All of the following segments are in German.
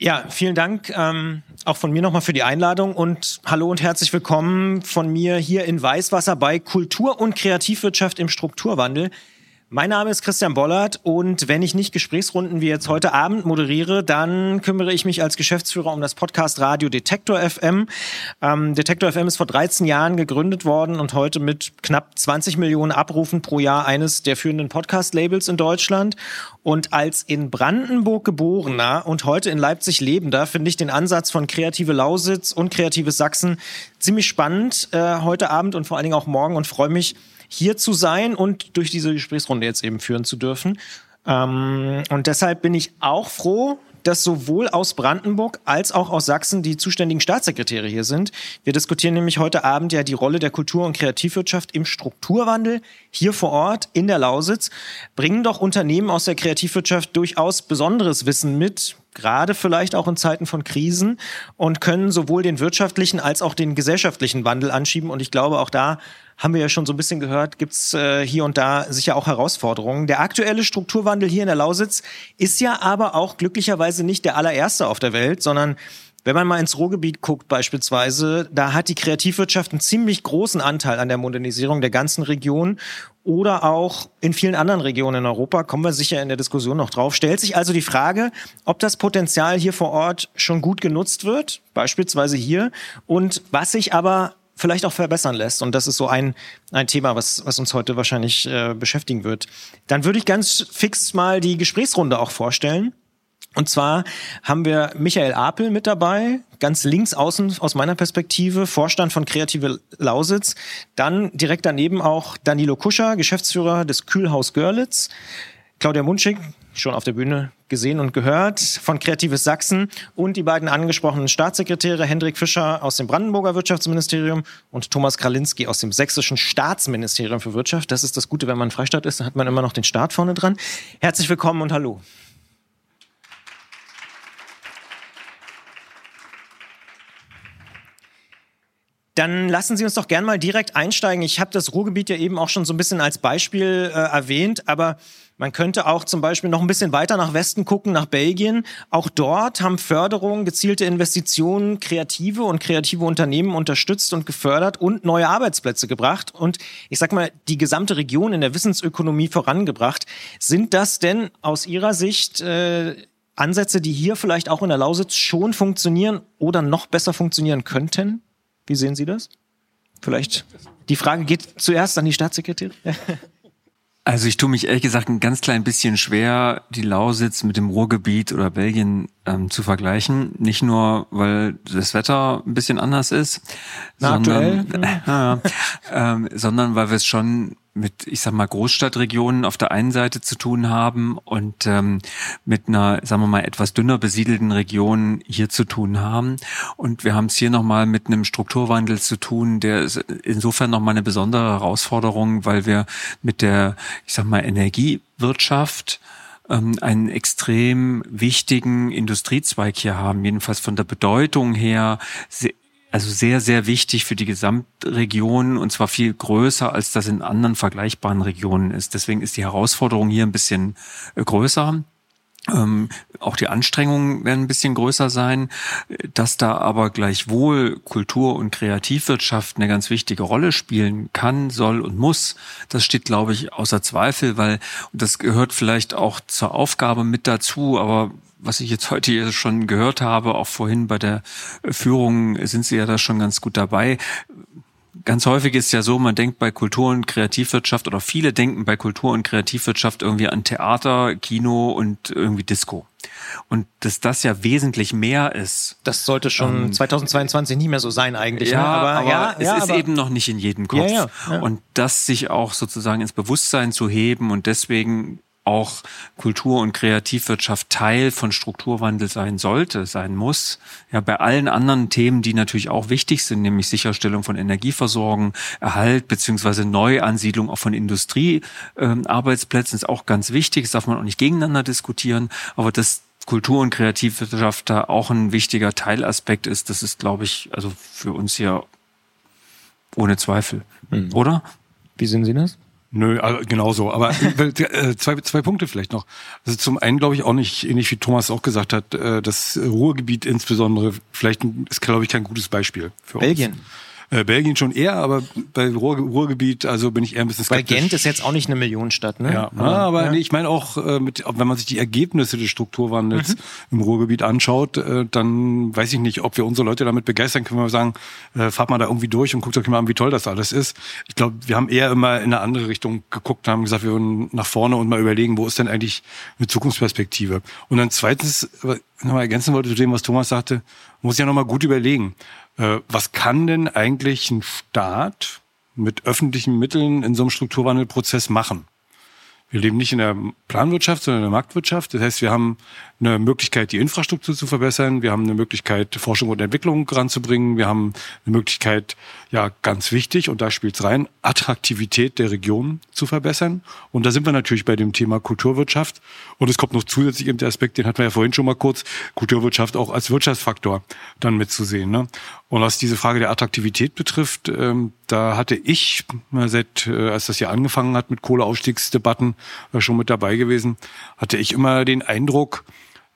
Ja, vielen Dank ähm, auch von mir nochmal für die Einladung und hallo und herzlich willkommen von mir hier in Weißwasser bei Kultur und Kreativwirtschaft im Strukturwandel. Mein Name ist Christian Bollert und wenn ich nicht Gesprächsrunden wie jetzt heute Abend moderiere, dann kümmere ich mich als Geschäftsführer um das Podcast Radio Detektor FM. Ähm, Detektor FM ist vor 13 Jahren gegründet worden und heute mit knapp 20 Millionen Abrufen pro Jahr eines der führenden Podcast-Labels in Deutschland. Und als in Brandenburg geborener und heute in Leipzig lebender finde ich den Ansatz von Kreative Lausitz und Kreatives Sachsen ziemlich spannend äh, heute Abend und vor allen Dingen auch morgen und freue mich, hier zu sein und durch diese Gesprächsrunde jetzt eben führen zu dürfen. Ähm, und deshalb bin ich auch froh, dass sowohl aus Brandenburg als auch aus Sachsen die zuständigen Staatssekretäre hier sind. Wir diskutieren nämlich heute Abend ja die Rolle der Kultur- und Kreativwirtschaft im Strukturwandel hier vor Ort in der Lausitz. Bringen doch Unternehmen aus der Kreativwirtschaft durchaus besonderes Wissen mit, gerade vielleicht auch in Zeiten von Krisen und können sowohl den wirtschaftlichen als auch den gesellschaftlichen Wandel anschieben. Und ich glaube, auch da haben wir ja schon so ein bisschen gehört, gibt's äh, hier und da sicher auch Herausforderungen. Der aktuelle Strukturwandel hier in der Lausitz ist ja aber auch glücklicherweise nicht der allererste auf der Welt, sondern wenn man mal ins Ruhrgebiet guckt beispielsweise, da hat die Kreativwirtschaft einen ziemlich großen Anteil an der Modernisierung der ganzen Region oder auch in vielen anderen Regionen in Europa, kommen wir sicher in der Diskussion noch drauf. Stellt sich also die Frage, ob das Potenzial hier vor Ort schon gut genutzt wird, beispielsweise hier, und was sich aber vielleicht auch verbessern lässt. Und das ist so ein, ein Thema, was, was uns heute wahrscheinlich äh, beschäftigen wird. Dann würde ich ganz fix mal die Gesprächsrunde auch vorstellen. Und zwar haben wir Michael Apel mit dabei, ganz links außen aus meiner Perspektive, Vorstand von Kreative Lausitz. Dann direkt daneben auch Danilo Kuscher, Geschäftsführer des Kühlhaus Görlitz. Claudia Munschig, schon auf der Bühne gesehen und gehört, von Kreatives Sachsen und die beiden angesprochenen Staatssekretäre Hendrik Fischer aus dem Brandenburger Wirtschaftsministerium und Thomas Kralinski aus dem sächsischen Staatsministerium für Wirtschaft. Das ist das Gute, wenn man Freistaat ist, dann hat man immer noch den Staat vorne dran. Herzlich willkommen und hallo. Dann lassen Sie uns doch gern mal direkt einsteigen. Ich habe das Ruhrgebiet ja eben auch schon so ein bisschen als Beispiel äh, erwähnt, aber man könnte auch zum Beispiel noch ein bisschen weiter nach Westen gucken, nach Belgien. Auch dort haben Förderungen, gezielte Investitionen kreative und kreative Unternehmen unterstützt und gefördert und neue Arbeitsplätze gebracht und ich sag mal, die gesamte Region in der Wissensökonomie vorangebracht. Sind das denn aus Ihrer Sicht äh, Ansätze, die hier vielleicht auch in der Lausitz schon funktionieren oder noch besser funktionieren könnten? Wie sehen Sie das? Vielleicht die Frage geht zuerst an die Staatssekretärin. Also ich tue mich ehrlich gesagt ein ganz klein bisschen schwer, die Lausitz mit dem Ruhrgebiet oder Belgien ähm, zu vergleichen. Nicht nur, weil das Wetter ein bisschen anders ist, Na, sondern, äh, äh, sondern weil wir es schon mit, ich sag mal, Großstadtregionen auf der einen Seite zu tun haben und ähm, mit einer, sagen wir mal, etwas dünner besiedelten Region hier zu tun haben. Und wir haben es hier nochmal mit einem Strukturwandel zu tun, der ist insofern nochmal eine besondere Herausforderung, weil wir mit der, ich sag mal, Energiewirtschaft ähm, einen extrem wichtigen Industriezweig hier haben, jedenfalls von der Bedeutung her also sehr, sehr wichtig für die Gesamtregion und zwar viel größer, als das in anderen vergleichbaren Regionen ist. Deswegen ist die Herausforderung hier ein bisschen äh, größer. Ähm, auch die Anstrengungen werden ein bisschen größer sein, dass da aber gleichwohl Kultur- und Kreativwirtschaft eine ganz wichtige Rolle spielen kann, soll und muss. Das steht, glaube ich, außer Zweifel, weil das gehört vielleicht auch zur Aufgabe mit dazu, aber was ich jetzt heute hier schon gehört habe, auch vorhin bei der Führung sind Sie ja da schon ganz gut dabei. Ganz häufig ist ja so, man denkt bei Kultur- und Kreativwirtschaft oder viele denken bei Kultur- und Kreativwirtschaft irgendwie an Theater, Kino und irgendwie Disco. Und dass das ja wesentlich mehr ist. Das sollte schon ähm, 2022 nicht mehr so sein eigentlich. Ja, ne? aber, aber ja, es ja, ist aber eben noch nicht in jedem Kopf. Ja, ja, und das sich auch sozusagen ins Bewusstsein zu heben und deswegen auch Kultur- und Kreativwirtschaft Teil von Strukturwandel sein sollte, sein muss. Ja, bei allen anderen Themen, die natürlich auch wichtig sind, nämlich Sicherstellung von Energieversorgung, Erhalt beziehungsweise Neuansiedlung auch von Industriearbeitsplätzen ähm, ist auch ganz wichtig. Das darf man auch nicht gegeneinander diskutieren. Aber dass Kultur- und Kreativwirtschaft da auch ein wichtiger Teilaspekt ist, das ist, glaube ich, also für uns hier ohne Zweifel. Mhm. Oder? Wie sehen Sie das? Nö, also genauso. Aber äh, zwei, zwei Punkte vielleicht noch. Also zum einen glaube ich auch nicht, ähnlich wie Thomas auch gesagt hat, äh, das Ruhrgebiet insbesondere vielleicht ist, glaube ich, kein gutes Beispiel für Belgien. uns. Äh, Belgien schon eher, aber bei Ruhr, Ruhrgebiet, also bin ich eher ein bisschen skeptisch. Weil Gent ist jetzt auch nicht eine Millionenstadt, ne? Ja, ja aber ja. Nee, ich meine auch, äh, mit, wenn man sich die Ergebnisse des Strukturwandels mhm. im Ruhrgebiet anschaut, äh, dann weiß ich nicht, ob wir unsere Leute damit begeistern können, wir sagen, äh, fahrt mal da irgendwie durch und guckt euch mal an, wie toll das alles ist. Ich glaube, wir haben eher immer in eine andere Richtung geguckt und haben gesagt, wir wollen nach vorne und mal überlegen, wo ist denn eigentlich eine Zukunftsperspektive. Und dann zweitens, nochmal ergänzen wollte zu dem, was Thomas sagte, muss ich ja nochmal gut überlegen. Äh, was kann denn eigentlich ein Staat mit öffentlichen Mitteln in so einem Strukturwandelprozess machen? Wir leben nicht in der Planwirtschaft, sondern in der Marktwirtschaft. Das heißt, wir haben eine Möglichkeit, die Infrastruktur zu verbessern. Wir haben eine Möglichkeit, Forschung und Entwicklung ranzubringen. Wir haben eine Möglichkeit, ja, ganz wichtig, und da spielt's rein, Attraktivität der Region zu verbessern. Und da sind wir natürlich bei dem Thema Kulturwirtschaft. Und es kommt noch zusätzlich eben der Aspekt, den hatten wir ja vorhin schon mal kurz, Kulturwirtschaft auch als Wirtschaftsfaktor dann mitzusehen. Ne? Und was diese Frage der Attraktivität betrifft, ähm, da hatte ich seit, äh, als das Jahr angefangen hat mit Kohleausstiegsdebatten, äh, schon mit dabei gewesen, hatte ich immer den Eindruck,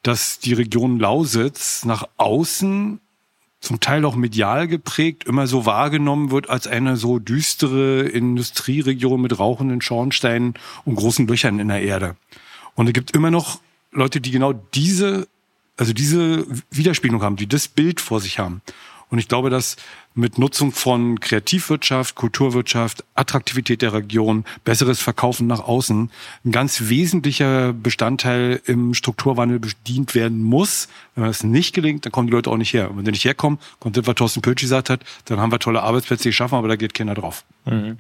dass die Region Lausitz nach außen zum Teil auch medial geprägt, immer so wahrgenommen wird als eine so düstere Industrieregion mit rauchenden Schornsteinen und großen Löchern in der Erde. Und es gibt immer noch Leute, die genau diese, also diese Widerspiegelung haben, die das Bild vor sich haben. Und ich glaube, dass mit Nutzung von Kreativwirtschaft, Kulturwirtschaft, Attraktivität der Region, besseres Verkaufen nach außen ein ganz wesentlicher Bestandteil im Strukturwandel bedient werden muss. Wenn das nicht gelingt, dann kommen die Leute auch nicht her. Und wenn die nicht herkommen, kommt das, was Thorsten Pölschi gesagt hat, dann haben wir tolle Arbeitsplätze geschaffen, aber da geht keiner drauf. Mhm.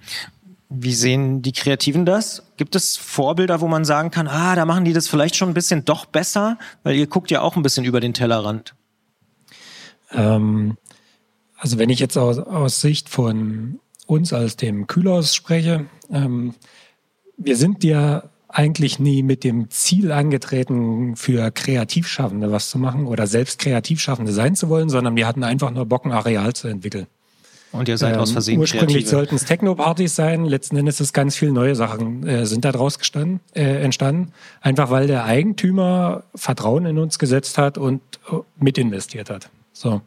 Wie sehen die Kreativen das? Gibt es Vorbilder, wo man sagen kann, ah, da machen die das vielleicht schon ein bisschen doch besser? Weil ihr guckt ja auch ein bisschen über den Tellerrand. Ähm, also wenn ich jetzt aus, aus Sicht von uns als dem Kühlhaus spreche, ähm, wir sind ja eigentlich nie mit dem Ziel angetreten, für Kreativschaffende was zu machen oder selbst Kreativschaffende sein zu wollen, sondern wir hatten einfach nur Bock, ein Areal zu entwickeln. Und ihr seid ähm, aus Versehen Ursprünglich sollten es Techno-Partys sein. Letzten Endes ist ganz viel neue Sachen äh, sind da draus gestanden, äh, entstanden. Einfach weil der Eigentümer Vertrauen in uns gesetzt hat und äh, mitinvestiert hat. So.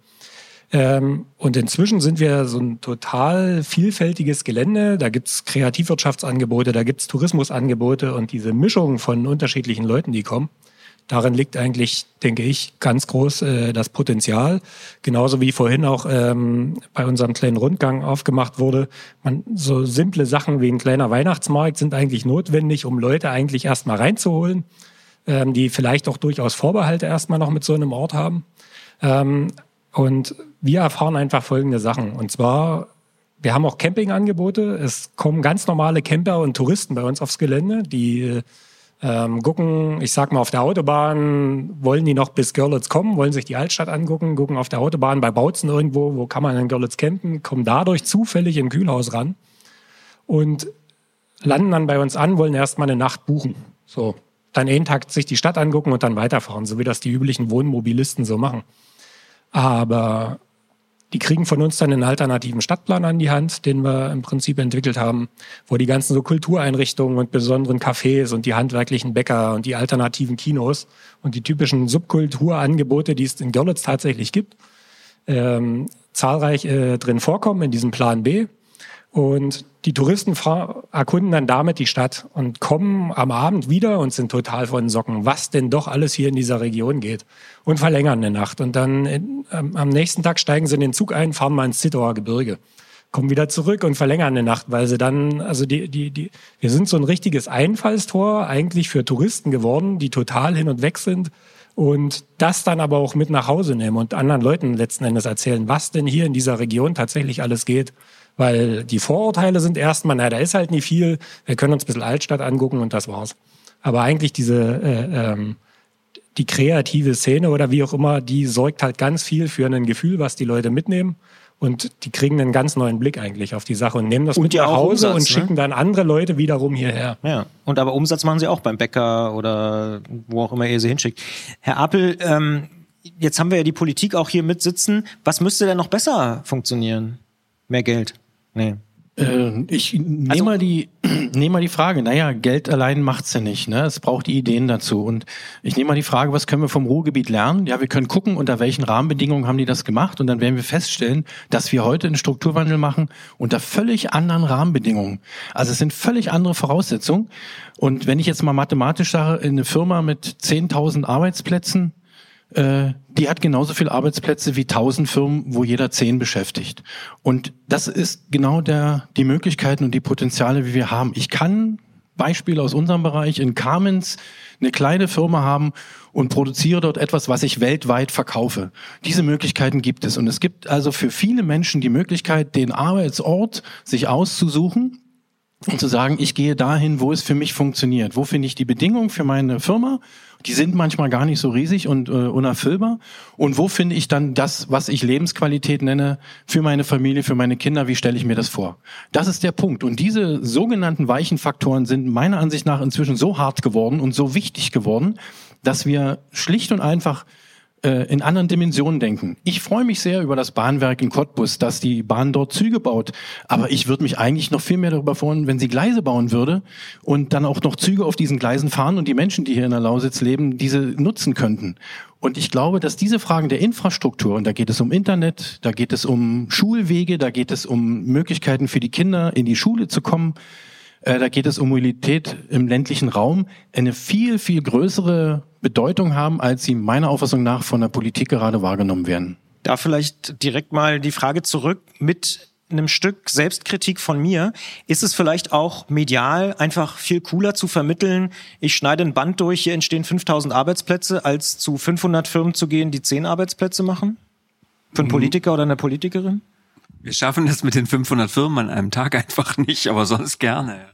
Ähm, und inzwischen sind wir so ein total vielfältiges Gelände. Da gibt's Kreativwirtschaftsangebote, da gibt's Tourismusangebote und diese Mischung von unterschiedlichen Leuten, die kommen. Darin liegt eigentlich, denke ich, ganz groß äh, das Potenzial. Genauso wie vorhin auch ähm, bei unserem kleinen Rundgang aufgemacht wurde. Man, so simple Sachen wie ein kleiner Weihnachtsmarkt sind eigentlich notwendig, um Leute eigentlich erstmal reinzuholen, ähm, die vielleicht auch durchaus Vorbehalte erstmal noch mit so einem Ort haben. Ähm, und wir erfahren einfach folgende Sachen. Und zwar, wir haben auch Campingangebote. Es kommen ganz normale Camper und Touristen bei uns aufs Gelände, die ähm, gucken, ich sag mal, auf der Autobahn, wollen die noch bis Görlitz kommen, wollen sich die Altstadt angucken, gucken auf der Autobahn bei Bautzen irgendwo, wo kann man in Görlitz campen, kommen dadurch zufällig im Kühlhaus ran und landen dann bei uns an, wollen erstmal eine Nacht buchen. So, dann einen Tag sich die Stadt angucken und dann weiterfahren, so wie das die üblichen Wohnmobilisten so machen. Aber die kriegen von uns dann einen alternativen Stadtplan an die Hand, den wir im Prinzip entwickelt haben, wo die ganzen so Kultureinrichtungen und besonderen Cafés und die handwerklichen Bäcker und die alternativen Kinos und die typischen Subkulturangebote, die es in Görlitz tatsächlich gibt, ähm, zahlreich äh, drin vorkommen in diesem Plan B. Und die Touristen erkunden dann damit die Stadt und kommen am Abend wieder und sind total von Socken, was denn doch alles hier in dieser Region geht und verlängern eine Nacht. Und dann ähm, am nächsten Tag steigen sie in den Zug ein, fahren mal ins Zittauer Gebirge, kommen wieder zurück und verlängern eine Nacht, weil sie dann, also die, die, die, wir sind so ein richtiges Einfallstor eigentlich für Touristen geworden, die total hin und weg sind und das dann aber auch mit nach Hause nehmen und anderen Leuten letzten Endes erzählen, was denn hier in dieser Region tatsächlich alles geht weil die Vorurteile sind erstmal, na, da ist halt nie viel, wir können uns ein bisschen Altstadt angucken und das war's. Aber eigentlich diese, äh, ähm, die kreative Szene oder wie auch immer, die sorgt halt ganz viel für ein Gefühl, was die Leute mitnehmen. Und die kriegen einen ganz neuen Blick eigentlich auf die Sache und nehmen das und mit nach Hause Umsatz, und ne? schicken dann andere Leute wiederum hierher. Ja, und aber Umsatz machen sie auch beim Bäcker oder wo auch immer ihr sie hinschickt. Herr Appel, ähm, jetzt haben wir ja die Politik auch hier mitsitzen. Was müsste denn noch besser funktionieren? Mehr Geld? Nee. Äh, ich nehme also, mal die nehme mal die Frage. Naja, Geld allein macht's ja nicht. Ne? Es braucht die Ideen dazu. Und ich nehme mal die Frage, was können wir vom Ruhrgebiet lernen? Ja, wir können gucken, unter welchen Rahmenbedingungen haben die das gemacht, und dann werden wir feststellen, dass wir heute einen Strukturwandel machen unter völlig anderen Rahmenbedingungen. Also es sind völlig andere Voraussetzungen. Und wenn ich jetzt mal mathematisch sage, in eine Firma mit 10.000 Arbeitsplätzen äh, die hat genauso viele Arbeitsplätze wie tausend Firmen, wo jeder zehn beschäftigt. Und das ist genau der, die Möglichkeiten und die Potenziale, wie wir haben. Ich kann Beispiele aus unserem Bereich in Carmens eine kleine Firma haben und produziere dort etwas, was ich weltweit verkaufe. Diese Möglichkeiten gibt es. Und es gibt also für viele Menschen die Möglichkeit, den Arbeitsort sich auszusuchen und zu sagen, ich gehe dahin, wo es für mich funktioniert. Wo finde ich die Bedingungen für meine Firma? Die sind manchmal gar nicht so riesig und äh, unerfüllbar. Und wo finde ich dann das, was ich Lebensqualität nenne, für meine Familie, für meine Kinder? Wie stelle ich mir das vor? Das ist der Punkt. Und diese sogenannten weichen Faktoren sind meiner Ansicht nach inzwischen so hart geworden und so wichtig geworden, dass wir schlicht und einfach in anderen Dimensionen denken. Ich freue mich sehr über das Bahnwerk in Cottbus, dass die Bahn dort Züge baut. Aber ich würde mich eigentlich noch viel mehr darüber freuen, wenn sie Gleise bauen würde und dann auch noch Züge auf diesen Gleisen fahren und die Menschen, die hier in der Lausitz leben, diese nutzen könnten. Und ich glaube, dass diese Fragen der Infrastruktur, und da geht es um Internet, da geht es um Schulwege, da geht es um Möglichkeiten für die Kinder, in die Schule zu kommen, äh, da geht es um Mobilität im ländlichen Raum, eine viel, viel größere Bedeutung haben, als sie meiner Auffassung nach von der Politik gerade wahrgenommen werden. Da vielleicht direkt mal die Frage zurück mit einem Stück Selbstkritik von mir, ist es vielleicht auch medial einfach viel cooler zu vermitteln, ich schneide ein Band durch, hier entstehen 5000 Arbeitsplätze, als zu 500 Firmen zu gehen, die 10 Arbeitsplätze machen? Für einen mhm. Politiker oder eine Politikerin? Wir schaffen das mit den 500 Firmen an einem Tag einfach nicht, aber sonst gerne.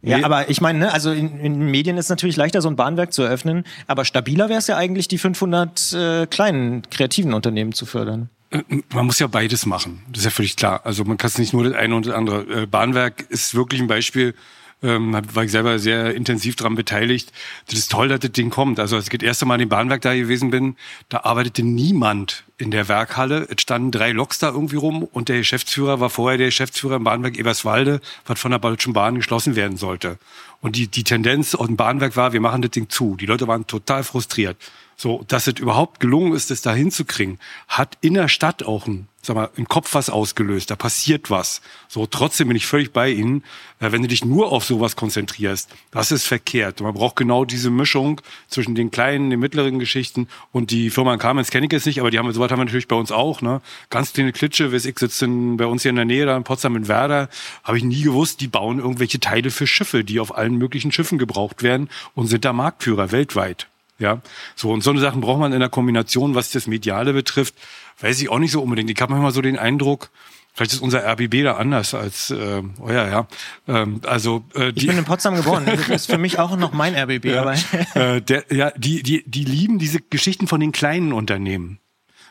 Ja, nee. aber ich meine, ne, also in, in Medien ist natürlich leichter, so ein Bahnwerk zu eröffnen, aber stabiler wäre es ja eigentlich, die 500 äh, kleinen kreativen Unternehmen zu fördern. Äh, man muss ja beides machen, das ist ja völlig klar. Also man kann es nicht nur das eine und das andere. Äh, Bahnwerk ist wirklich ein Beispiel, ähm, war ich selber sehr intensiv daran beteiligt. Das ist toll, dass das Ding kommt. Also als ich das erste Mal in dem Bahnwerk da gewesen bin, da arbeitete niemand in der Werkhalle. Es standen drei Loks da irgendwie rum und der Geschäftsführer war vorher der Geschäftsführer im Bahnwerk Eberswalde, was von der Deutschen Bahn geschlossen werden sollte. Und die, die Tendenz aus dem Bahnwerk war, wir machen das Ding zu. Die Leute waren total frustriert. So, dass es überhaupt gelungen ist, das da hinzukriegen, hat in der Stadt auch ein, sag mal, im Kopf was ausgelöst. Da passiert was. So, trotzdem bin ich völlig bei Ihnen. Äh, wenn du dich nur auf sowas konzentrierst, das ist verkehrt. Man braucht genau diese Mischung zwischen den kleinen, den mittleren Geschichten und die Firma in Kamenz kenne ich jetzt nicht, aber die haben, sowas haben wir natürlich bei uns auch, ne? Ganz kleine Klitsche, weiß ich sitze bei uns hier in der Nähe, da in Potsdam in Werder, habe ich nie gewusst, die bauen irgendwelche Teile für Schiffe, die auf allen möglichen Schiffen gebraucht werden und sind da Marktführer weltweit. Ja, so und so eine Sachen braucht man in der Kombination, was das Mediale betrifft, weiß ich auch nicht so unbedingt. Ich habe manchmal so den Eindruck, vielleicht ist unser RBB da anders als äh, euer, ja. Ähm, also äh, die, ich bin in Potsdam geboren. Das ist für mich auch noch mein RBB. Ja, aber äh, der, ja, die die die lieben diese Geschichten von den kleinen Unternehmen.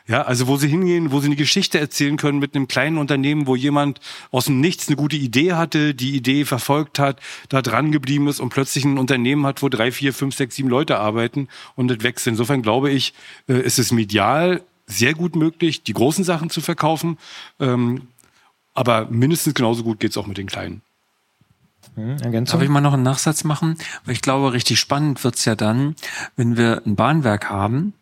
Ja, also wo sie hingehen, wo sie eine Geschichte erzählen können mit einem kleinen Unternehmen, wo jemand aus dem Nichts eine gute Idee hatte, die Idee verfolgt hat, da dran geblieben ist und plötzlich ein Unternehmen hat, wo drei, vier, fünf, sechs, sieben Leute arbeiten und das wächst. Insofern glaube ich, äh, ist es medial sehr gut möglich, die großen Sachen zu verkaufen. Ähm, aber mindestens genauso gut geht's auch mit den kleinen. Hm, Darf ich mal noch einen Nachsatz machen? Weil ich glaube, richtig spannend wird's ja dann, wenn wir ein Bahnwerk haben,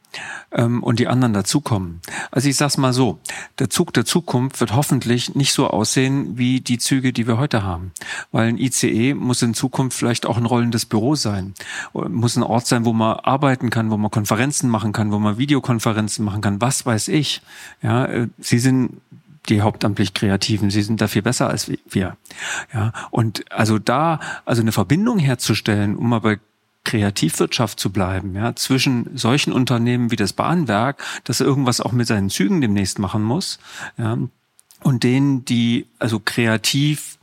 ähm, und die anderen dazukommen. Also ich sag's mal so, der Zug der Zukunft wird hoffentlich nicht so aussehen wie die Züge, die wir heute haben. Weil ein ICE muss in Zukunft vielleicht auch ein rollendes Büro sein. Muss ein Ort sein, wo man arbeiten kann, wo man Konferenzen machen kann, wo man Videokonferenzen machen kann, was weiß ich. Ja, äh, Sie sind die hauptamtlich Kreativen. Sie sind da viel besser als wir. Ja, und also da, also eine Verbindung herzustellen, um mal bei Kreativwirtschaft zu bleiben, ja, zwischen solchen Unternehmen wie das Bahnwerk, das irgendwas auch mit seinen Zügen demnächst machen muss, ja, und denen, die also kreativ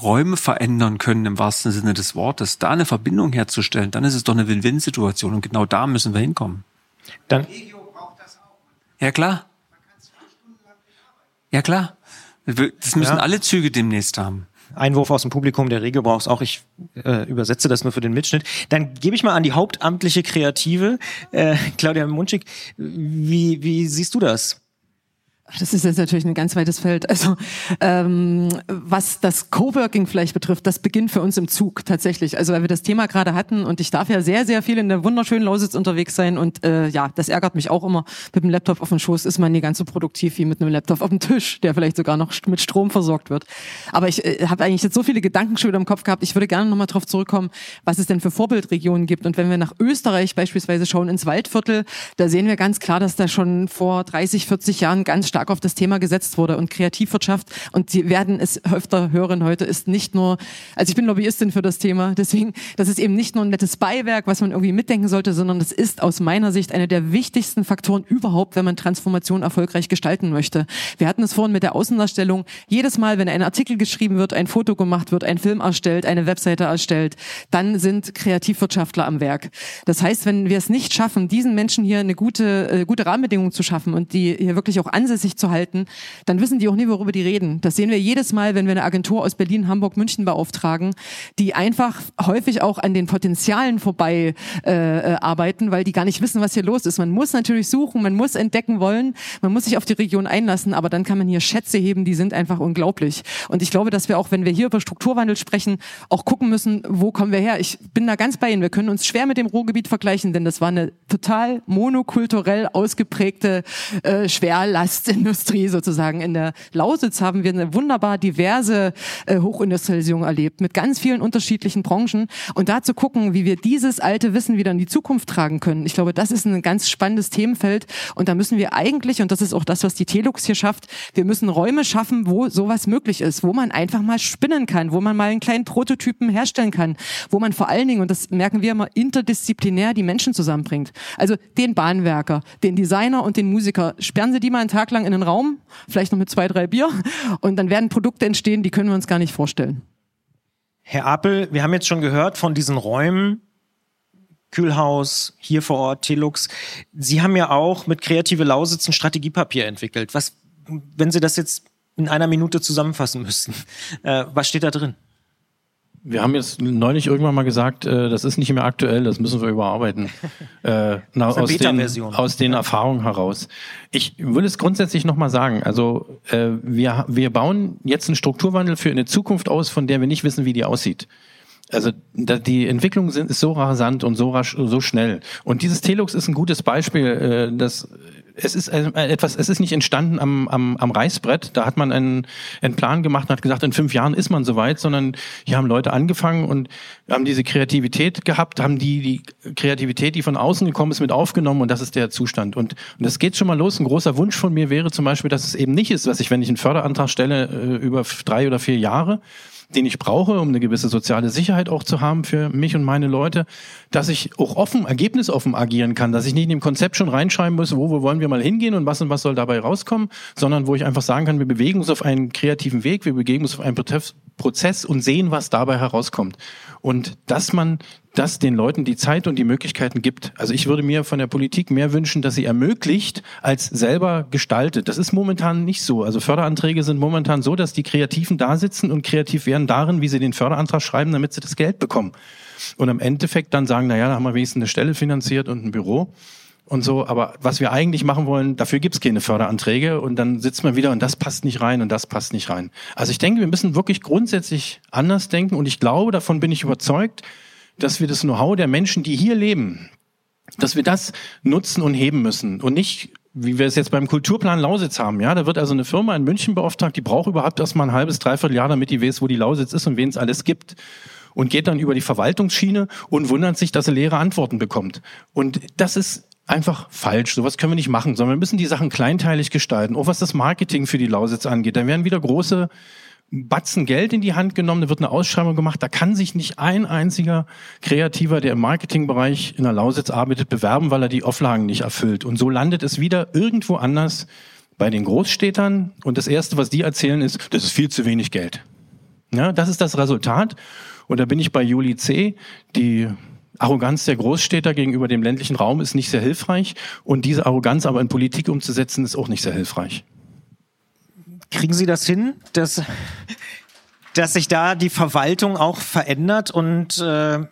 Räume verändern können im wahrsten Sinne des Wortes, da eine Verbindung herzustellen, dann ist es doch eine Win-Win-Situation und genau da müssen wir hinkommen. Dann ja klar. Ja klar. Das müssen ja. alle Züge demnächst haben. Einwurf aus dem Publikum, der Regel brauchst auch, ich äh, übersetze das nur für den Mitschnitt. Dann gebe ich mal an die hauptamtliche Kreative, äh, Claudia Munschig. Wie, wie siehst du das? Das ist jetzt natürlich ein ganz weites Feld. Also ähm, was das Coworking vielleicht betrifft, das beginnt für uns im Zug tatsächlich. Also weil wir das Thema gerade hatten und ich darf ja sehr, sehr viel in der wunderschönen Lausitz unterwegs sein und äh, ja, das ärgert mich auch immer. Mit dem Laptop auf dem Schoß ist man nie ganz so produktiv wie mit einem Laptop auf dem Tisch, der vielleicht sogar noch mit Strom versorgt wird. Aber ich äh, habe eigentlich jetzt so viele Gedanken schon wieder im Kopf gehabt. Ich würde gerne nochmal darauf zurückkommen, was es denn für Vorbildregionen gibt. Und wenn wir nach Österreich beispielsweise schauen, ins Waldviertel, da sehen wir ganz klar, dass da schon vor 30, 40 Jahren ganz stark auf das Thema gesetzt wurde und Kreativwirtschaft und Sie werden es öfter hören heute ist nicht nur, also ich bin Lobbyistin für das Thema, deswegen, das ist eben nicht nur ein nettes Beiwerk, was man irgendwie mitdenken sollte, sondern das ist aus meiner Sicht einer der wichtigsten Faktoren überhaupt, wenn man Transformation erfolgreich gestalten möchte. Wir hatten es vorhin mit der Außendarstellung. Jedes Mal, wenn ein Artikel geschrieben wird, ein Foto gemacht wird, ein Film erstellt, eine Webseite erstellt, dann sind Kreativwirtschaftler am Werk. Das heißt, wenn wir es nicht schaffen, diesen Menschen hier eine gute, äh, gute Rahmenbedingung zu schaffen und die hier wirklich auch ansässig zu halten, dann wissen die auch nie, worüber die reden. Das sehen wir jedes Mal, wenn wir eine Agentur aus Berlin, Hamburg, München beauftragen, die einfach häufig auch an den Potenzialen vorbei äh, arbeiten, weil die gar nicht wissen, was hier los ist. Man muss natürlich suchen, man muss entdecken wollen, man muss sich auf die Region einlassen, aber dann kann man hier Schätze heben, die sind einfach unglaublich. Und ich glaube, dass wir auch, wenn wir hier über Strukturwandel sprechen, auch gucken müssen, wo kommen wir her. Ich bin da ganz bei Ihnen. Wir können uns schwer mit dem Ruhrgebiet vergleichen, denn das war eine total monokulturell ausgeprägte äh, Schwerlastindustrie sozusagen. In der Lausitz haben wir eine wunderbar diverse äh, Hochindustrialisierung erlebt mit ganz vielen unterschiedlichen Branchen und da zu gucken, wie wir dieses alte Wissen wieder in die Zukunft tragen können. Ich glaube, das ist ein ganz spannendes Themenfeld und da müssen wir eigentlich, und das ist auch das, was die Telux hier schafft, wir müssen Räume schaffen, wo sowas möglich ist, wo man einfach mal spinnen kann, wo man mal einen kleinen Prototypen herstellen kann, wo man vor allen Dingen, und das merken wir immer, interdisziplinär die Menschen zusammenbringt. Also den Bahnwerker, den Designer und den Musiker, sperren Sie die mal einen Tag lang in den Raum, vielleicht noch mit zwei, drei Bier, und dann werden Produkte entstehen, die können wir uns gar nicht vorstellen. Herr Appel, wir haben jetzt schon gehört von diesen Räumen, Kühlhaus, hier vor Ort, Telux. Sie haben ja auch mit Kreative Lausitz ein Strategiepapier entwickelt. Was, wenn Sie das jetzt in einer Minute zusammenfassen müssten, äh, was steht da drin? Wir haben jetzt neulich irgendwann mal gesagt, äh, das ist nicht mehr aktuell, das müssen wir überarbeiten. äh, na, aus, den, aus den Erfahrungen heraus. Ich würde es grundsätzlich nochmal sagen. Also äh, wir, wir bauen jetzt einen Strukturwandel für eine Zukunft aus, von der wir nicht wissen, wie die aussieht. Also die Entwicklung sind, ist so rasant und so rasch, so schnell. Und dieses Telux ist ein gutes Beispiel, äh, dass es ist äh, etwas, es ist nicht entstanden am, am, am Reißbrett. Da hat man einen, einen Plan gemacht und hat gesagt, in fünf Jahren ist man soweit, sondern hier haben Leute angefangen und haben diese Kreativität gehabt, haben die, die Kreativität, die von außen gekommen ist, mit aufgenommen und das ist der Zustand. Und, und das geht schon mal los. Ein großer Wunsch von mir wäre zum Beispiel, dass es eben nicht ist, was ich, wenn ich einen Förderantrag stelle, äh, über drei oder vier Jahre, den ich brauche, um eine gewisse soziale Sicherheit auch zu haben für mich und meine Leute, dass ich auch offen, ergebnisoffen agieren kann, dass ich nicht in dem Konzept schon reinschreiben muss, wo, wo wollen wir mal hingehen und was und was soll dabei rauskommen, sondern wo ich einfach sagen kann, wir bewegen uns auf einen kreativen Weg, wir bewegen uns auf einen Prozess und sehen, was dabei herauskommt. Und dass man das den Leuten die Zeit und die Möglichkeiten gibt. Also ich würde mir von der Politik mehr wünschen, dass sie ermöglicht, als selber gestaltet. Das ist momentan nicht so. Also Förderanträge sind momentan so, dass die Kreativen da sitzen und kreativ werden darin, wie sie den Förderantrag schreiben, damit sie das Geld bekommen. Und am Endeffekt dann sagen, na ja, da haben wir wenigstens eine Stelle finanziert und ein Büro und so. Aber was wir eigentlich machen wollen, dafür gibt's keine Förderanträge und dann sitzt man wieder und das passt nicht rein und das passt nicht rein. Also ich denke, wir müssen wirklich grundsätzlich anders denken und ich glaube, davon bin ich überzeugt, dass wir das Know-how der Menschen, die hier leben, dass wir das nutzen und heben müssen und nicht wie wir es jetzt beim Kulturplan Lausitz haben. Ja, da wird also eine Firma in München beauftragt, die braucht überhaupt erstmal ein halbes, dreiviertel Jahr, damit die weiß, wo die Lausitz ist und wen es alles gibt und geht dann über die Verwaltungsschiene und wundert sich, dass er leere Antworten bekommt. Und das ist einfach falsch. Sowas können wir nicht machen, sondern wir müssen die Sachen kleinteilig gestalten. Auch was das Marketing für die Lausitz angeht. Dann werden wieder große Batzen Geld in die Hand genommen, da wird eine Ausschreibung gemacht, da kann sich nicht ein einziger Kreativer, der im Marketingbereich in der Lausitz arbeitet, bewerben, weil er die Auflagen nicht erfüllt. Und so landet es wieder irgendwo anders bei den Großstädtern. Und das Erste, was die erzählen, ist, das ist viel zu wenig Geld. Ja, das ist das Resultat. Und da bin ich bei Juli C., die Arroganz der Großstädter gegenüber dem ländlichen Raum ist nicht sehr hilfreich und diese Arroganz aber in Politik umzusetzen, ist auch nicht sehr hilfreich. Kriegen Sie das hin, dass, dass sich da die Verwaltung auch verändert und äh,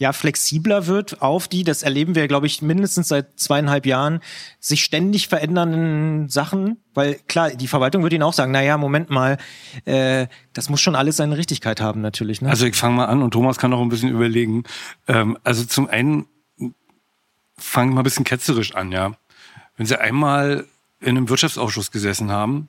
ja flexibler wird auf die, das erleben wir, glaube ich, mindestens seit zweieinhalb Jahren, sich ständig verändernden Sachen, weil klar, die Verwaltung würde Ihnen auch sagen, na ja, Moment mal, äh, das muss schon alles seine Richtigkeit haben, natürlich. Ne? Also ich fange mal an und Thomas kann noch ein bisschen überlegen. Ähm, also zum einen fangen wir mal ein bisschen ketzerisch an, ja. Wenn Sie einmal in einem Wirtschaftsausschuss gesessen haben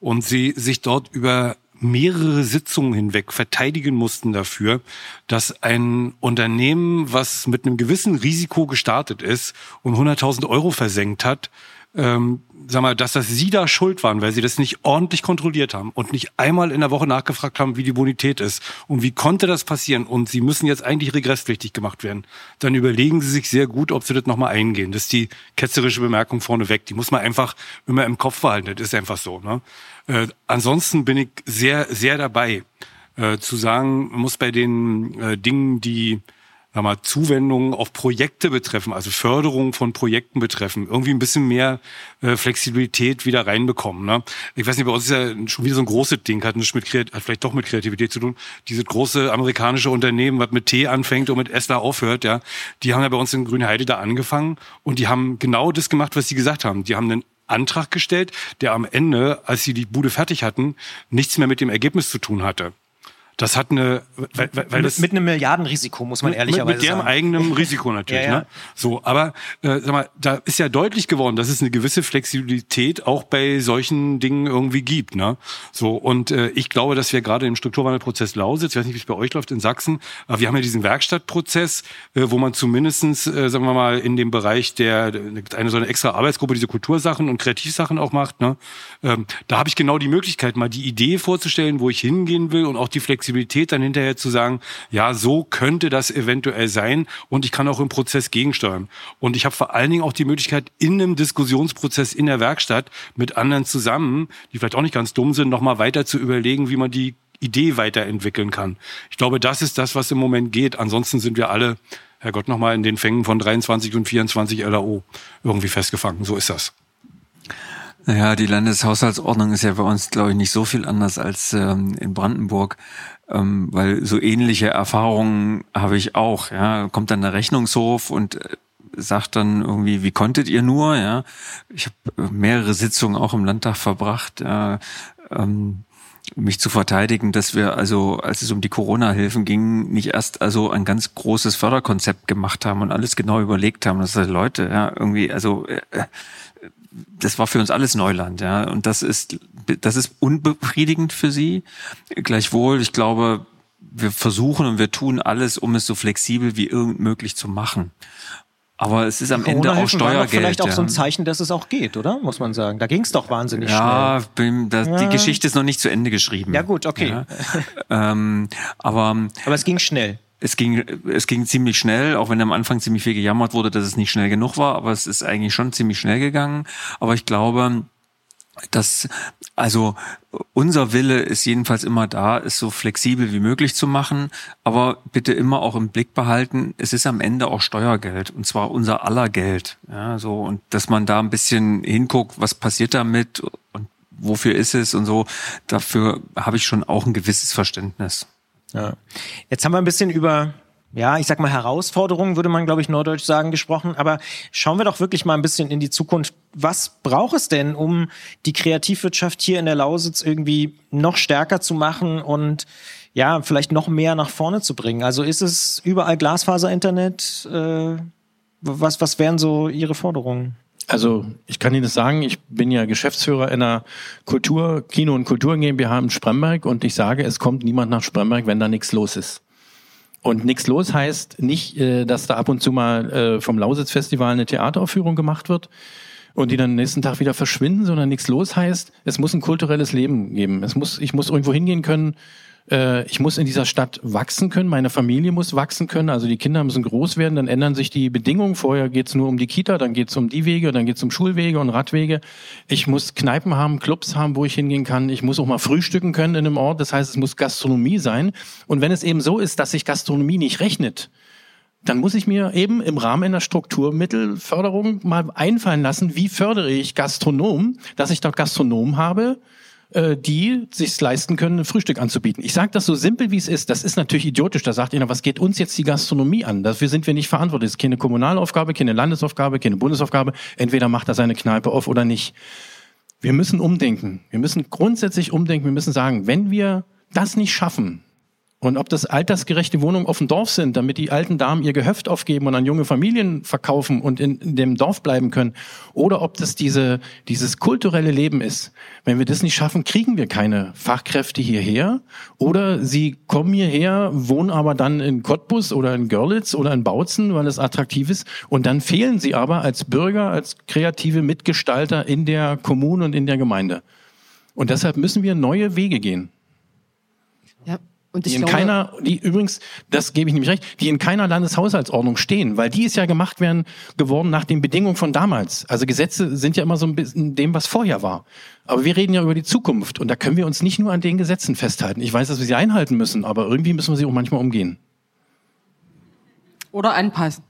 und Sie sich dort über mehrere Sitzungen hinweg verteidigen mussten dafür, dass ein Unternehmen, was mit einem gewissen Risiko gestartet ist und 100.000 Euro versenkt hat, ähm, sag mal, dass das Sie da schuld waren, weil Sie das nicht ordentlich kontrolliert haben und nicht einmal in der Woche nachgefragt haben, wie die Bonität ist und wie konnte das passieren und Sie müssen jetzt eigentlich regresspflichtig gemacht werden, dann überlegen Sie sich sehr gut, ob Sie das nochmal eingehen. Das ist die ketzerische Bemerkung vorneweg. Die muss man einfach immer im Kopf behalten. Das ist einfach so. Ne? Äh, ansonsten bin ich sehr, sehr dabei, äh, zu sagen, muss bei den äh, Dingen, die sag mal, Zuwendungen auf Projekte betreffen, also Förderung von Projekten betreffen, irgendwie ein bisschen mehr äh, Flexibilität wieder reinbekommen. Ne? Ich weiß nicht, bei uns ist ja schon wieder so ein großes Ding, hat, nicht mit, hat vielleicht doch mit Kreativität zu tun. Dieses große amerikanische Unternehmen, was mit T anfängt und mit S da aufhört, ja, die haben ja bei uns in Grünheide da angefangen und die haben genau das gemacht, was sie gesagt haben. Die haben einen Antrag gestellt, der am Ende, als sie die Bude fertig hatten, nichts mehr mit dem Ergebnis zu tun hatte. Das hat eine, weil, weil das mit einem Milliardenrisiko muss man ehrlicherweise mit, mit sagen. eigenem Risiko natürlich. ja, ja. Ne? So, aber äh, sag mal, da ist ja deutlich geworden, dass es eine gewisse Flexibilität auch bei solchen Dingen irgendwie gibt. Ne? So und äh, ich glaube, dass wir gerade im Strukturwandelprozess Lausitz, ich weiß nicht, wie es bei euch läuft in Sachsen, aber wir haben ja diesen Werkstattprozess, äh, wo man zumindestens, äh, sagen wir mal, in dem Bereich der eine so eine extra Arbeitsgruppe diese Kultursachen und Kreativsachen auch macht. Ne? Ähm, da habe ich genau die Möglichkeit, mal die Idee vorzustellen, wo ich hingehen will und auch die Flexibilität Flexibilität dann hinterher zu sagen, ja, so könnte das eventuell sein und ich kann auch im Prozess gegensteuern. Und ich habe vor allen Dingen auch die Möglichkeit, in einem Diskussionsprozess in der Werkstatt mit anderen zusammen, die vielleicht auch nicht ganz dumm sind, nochmal weiter zu überlegen, wie man die Idee weiterentwickeln kann. Ich glaube, das ist das, was im Moment geht. Ansonsten sind wir alle, Herrgott, nochmal in den Fängen von 23 und 24 LAO irgendwie festgefangen. So ist das. Naja, die Landeshaushaltsordnung ist ja bei uns, glaube ich, nicht so viel anders als ähm, in Brandenburg ähm, weil so ähnliche Erfahrungen habe ich auch. Ja, kommt dann der Rechnungshof und äh, sagt dann irgendwie, wie konntet ihr nur? Ja, ich habe äh, mehrere Sitzungen auch im Landtag verbracht. Ja, ähm, mich zu verteidigen, dass wir also, als es um die Corona-Hilfen ging, nicht erst also ein ganz großes Förderkonzept gemacht haben und alles genau überlegt haben. Das sind Leute, ja, irgendwie, also äh, das war für uns alles Neuland, ja. Und das ist, das ist unbefriedigend für sie. Gleichwohl, ich glaube, wir versuchen und wir tun alles, um es so flexibel wie irgend möglich zu machen. Aber es ist am Ende auch Steuergeld. Vielleicht auch ja. so ein Zeichen, dass es auch geht, oder? Muss man sagen. Da ging es doch wahnsinnig ja, schnell. Das, ja, die Geschichte ist noch nicht zu Ende geschrieben. Ja gut, okay. Ja. ähm, aber aber es ging schnell es ging, es ging ziemlich schnell, auch wenn am Anfang ziemlich viel gejammert wurde, dass es nicht schnell genug war, aber es ist eigentlich schon ziemlich schnell gegangen. Aber ich glaube, dass, also unser Wille ist jedenfalls immer da, es so flexibel wie möglich zu machen, aber bitte immer auch im Blick behalten, es ist am Ende auch Steuergeld und zwar unser aller Geld. Ja, so, und dass man da ein bisschen hinguckt, was passiert damit und wofür ist es und so, dafür habe ich schon auch ein gewisses Verständnis. Ja. Jetzt haben wir ein bisschen über ja, ich sag mal Herausforderungen, würde man, glaube ich, neudeutsch sagen, gesprochen. Aber schauen wir doch wirklich mal ein bisschen in die Zukunft. Was braucht es denn, um die Kreativwirtschaft hier in der Lausitz irgendwie noch stärker zu machen und ja, vielleicht noch mehr nach vorne zu bringen? Also ist es überall Glasfaser-Internet? Äh, was, was wären so Ihre Forderungen? Also ich kann Ihnen das sagen, ich bin ja Geschäftsführer einer Kultur, Kino- und Kultur GmbH in Spremberg und ich sage, es kommt niemand nach Spremberg, wenn da nichts los ist. Und nichts los heißt nicht, äh, dass da ab und zu mal äh, vom Lausitz-Festival eine Theateraufführung gemacht wird und die dann nächsten Tag wieder verschwinden, sondern nichts los heißt, es muss ein kulturelles Leben geben. Es muss, ich muss irgendwo hingehen können, äh, ich muss in dieser Stadt wachsen können, meine Familie muss wachsen können, also die Kinder müssen groß werden, dann ändern sich die Bedingungen. Vorher geht's nur um die Kita, dann geht's um die Wege, dann geht's um Schulwege und Radwege. Ich muss Kneipen haben, Clubs haben, wo ich hingehen kann. Ich muss auch mal frühstücken können in einem Ort, das heißt, es muss Gastronomie sein. Und wenn es eben so ist, dass sich Gastronomie nicht rechnet, dann muss ich mir eben im Rahmen einer Strukturmittelförderung mal einfallen lassen, wie fördere ich Gastronomen, dass ich dort Gastronomen habe, äh, die sich leisten können, ein Frühstück anzubieten. Ich sage das so simpel, wie es ist. Das ist natürlich idiotisch. Da sagt ihr, was geht uns jetzt die Gastronomie an? Dafür sind wir nicht verantwortlich. Das ist keine Kommunalaufgabe, keine Landesaufgabe, keine Bundesaufgabe. Entweder macht er seine Kneipe auf oder nicht. Wir müssen umdenken. Wir müssen grundsätzlich umdenken. Wir müssen sagen, wenn wir das nicht schaffen, und ob das altersgerechte Wohnungen auf dem Dorf sind, damit die alten Damen ihr Gehöft aufgeben und an junge Familien verkaufen und in, in, dem Dorf bleiben können, oder ob das diese, dieses kulturelle Leben ist. Wenn wir das nicht schaffen, kriegen wir keine Fachkräfte hierher, oder sie kommen hierher, wohnen aber dann in Cottbus oder in Görlitz oder in Bautzen, weil es attraktiv ist, und dann fehlen sie aber als Bürger, als kreative Mitgestalter in der Kommune und in der Gemeinde. Und deshalb müssen wir neue Wege gehen. Ja, und die in glaube, keiner, die übrigens, das gebe ich nämlich recht, die in keiner Landeshaushaltsordnung stehen, weil die ist ja gemacht werden geworden nach den Bedingungen von damals. Also Gesetze sind ja immer so ein bisschen dem, was vorher war. Aber wir reden ja über die Zukunft und da können wir uns nicht nur an den Gesetzen festhalten. Ich weiß, dass wir sie einhalten müssen, aber irgendwie müssen wir sie auch manchmal umgehen. Oder anpassen.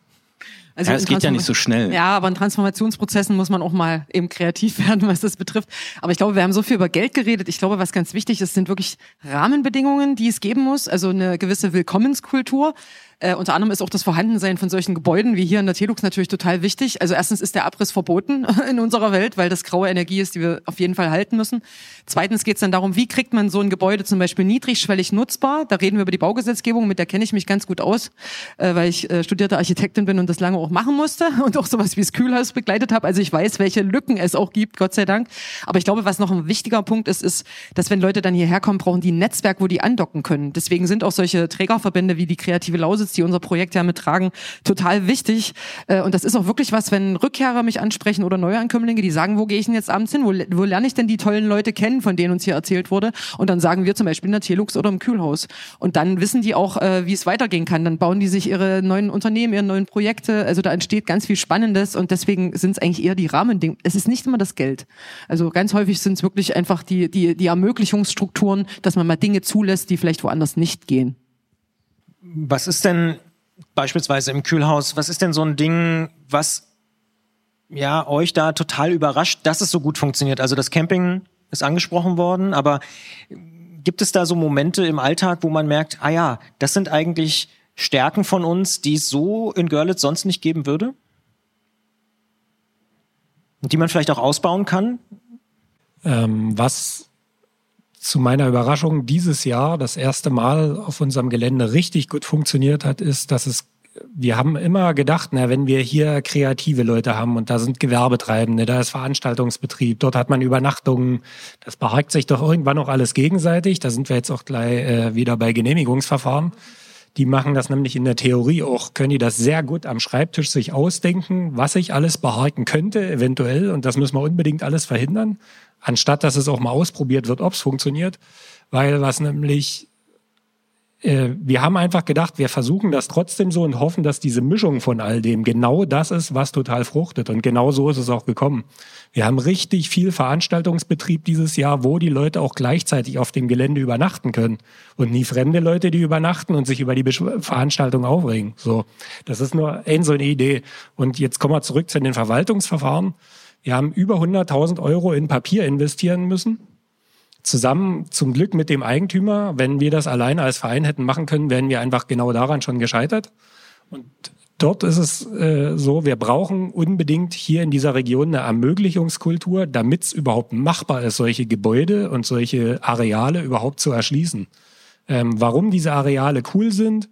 Also ja, es geht ja nicht so schnell. Ja, aber in Transformationsprozessen muss man auch mal eben kreativ werden, was das betrifft. Aber ich glaube, wir haben so viel über Geld geredet. Ich glaube, was ganz wichtig ist, sind wirklich Rahmenbedingungen, die es geben muss. Also eine gewisse Willkommenskultur. Äh, unter anderem ist auch das Vorhandensein von solchen Gebäuden wie hier in der Telux natürlich total wichtig. Also erstens ist der Abriss verboten in unserer Welt, weil das graue Energie ist, die wir auf jeden Fall halten müssen. Zweitens geht es dann darum, wie kriegt man so ein Gebäude zum Beispiel niedrigschwellig nutzbar. Da reden wir über die Baugesetzgebung, mit der kenne ich mich ganz gut aus, äh, weil ich äh, studierte Architektin bin und das lange auch machen musste und auch sowas wie das Kühlhaus begleitet habe. Also ich weiß, welche Lücken es auch gibt, Gott sei Dank. Aber ich glaube, was noch ein wichtiger Punkt ist, ist, dass wenn Leute dann hierher kommen, brauchen die ein Netzwerk, wo die andocken können. Deswegen sind auch solche Trägerverbände wie die Kreative Lausitz Lausitz, die unser Projekt ja mittragen, total wichtig. Äh, und das ist auch wirklich was, wenn Rückkehrer mich ansprechen oder Neuankömmlinge, die sagen, wo gehe ich denn jetzt abends hin? Wo, wo lerne ich denn die tollen Leute kennen, von denen uns hier erzählt wurde? Und dann sagen wir zum Beispiel in der Telux oder im Kühlhaus. Und dann wissen die auch, äh, wie es weitergehen kann. Dann bauen die sich ihre neuen Unternehmen, ihre neuen Projekte. Also da entsteht ganz viel Spannendes und deswegen sind es eigentlich eher die Rahmendinge. Es ist nicht immer das Geld. Also ganz häufig sind es wirklich einfach die, die, die Ermöglichungsstrukturen, dass man mal Dinge zulässt, die vielleicht woanders nicht gehen. Was ist denn beispielsweise im Kühlhaus, was ist denn so ein Ding, was ja euch da total überrascht, dass es so gut funktioniert? Also das Camping ist angesprochen worden, aber gibt es da so Momente im Alltag, wo man merkt, ah ja, das sind eigentlich Stärken von uns, die es so in Görlitz sonst nicht geben würde? Und die man vielleicht auch ausbauen kann? Ähm, was zu meiner Überraschung dieses Jahr das erste Mal auf unserem Gelände richtig gut funktioniert hat, ist, dass es wir haben immer gedacht, na, wenn wir hier kreative Leute haben und da sind Gewerbetreibende, da ist Veranstaltungsbetrieb, dort hat man Übernachtungen, das behagt sich doch irgendwann noch alles gegenseitig. Da sind wir jetzt auch gleich äh, wieder bei Genehmigungsverfahren. Die machen das nämlich in der Theorie auch, können die das sehr gut am Schreibtisch sich ausdenken, was sich alles behaken könnte, eventuell. Und das müssen wir unbedingt alles verhindern anstatt dass es auch mal ausprobiert wird, ob es funktioniert. Weil was nämlich, äh, wir haben einfach gedacht, wir versuchen das trotzdem so und hoffen, dass diese Mischung von all dem genau das ist, was total fruchtet. Und genau so ist es auch gekommen. Wir haben richtig viel Veranstaltungsbetrieb dieses Jahr, wo die Leute auch gleichzeitig auf dem Gelände übernachten können. Und nie fremde Leute, die übernachten und sich über die Veranstaltung aufregen. So, das ist nur ein so eine Idee. Und jetzt kommen wir zurück zu den Verwaltungsverfahren. Wir haben über 100.000 Euro in Papier investieren müssen. Zusammen zum Glück mit dem Eigentümer. Wenn wir das alleine als Verein hätten machen können, wären wir einfach genau daran schon gescheitert. Und dort ist es äh, so, wir brauchen unbedingt hier in dieser Region eine Ermöglichungskultur, damit es überhaupt machbar ist, solche Gebäude und solche Areale überhaupt zu erschließen. Ähm, warum diese Areale cool sind,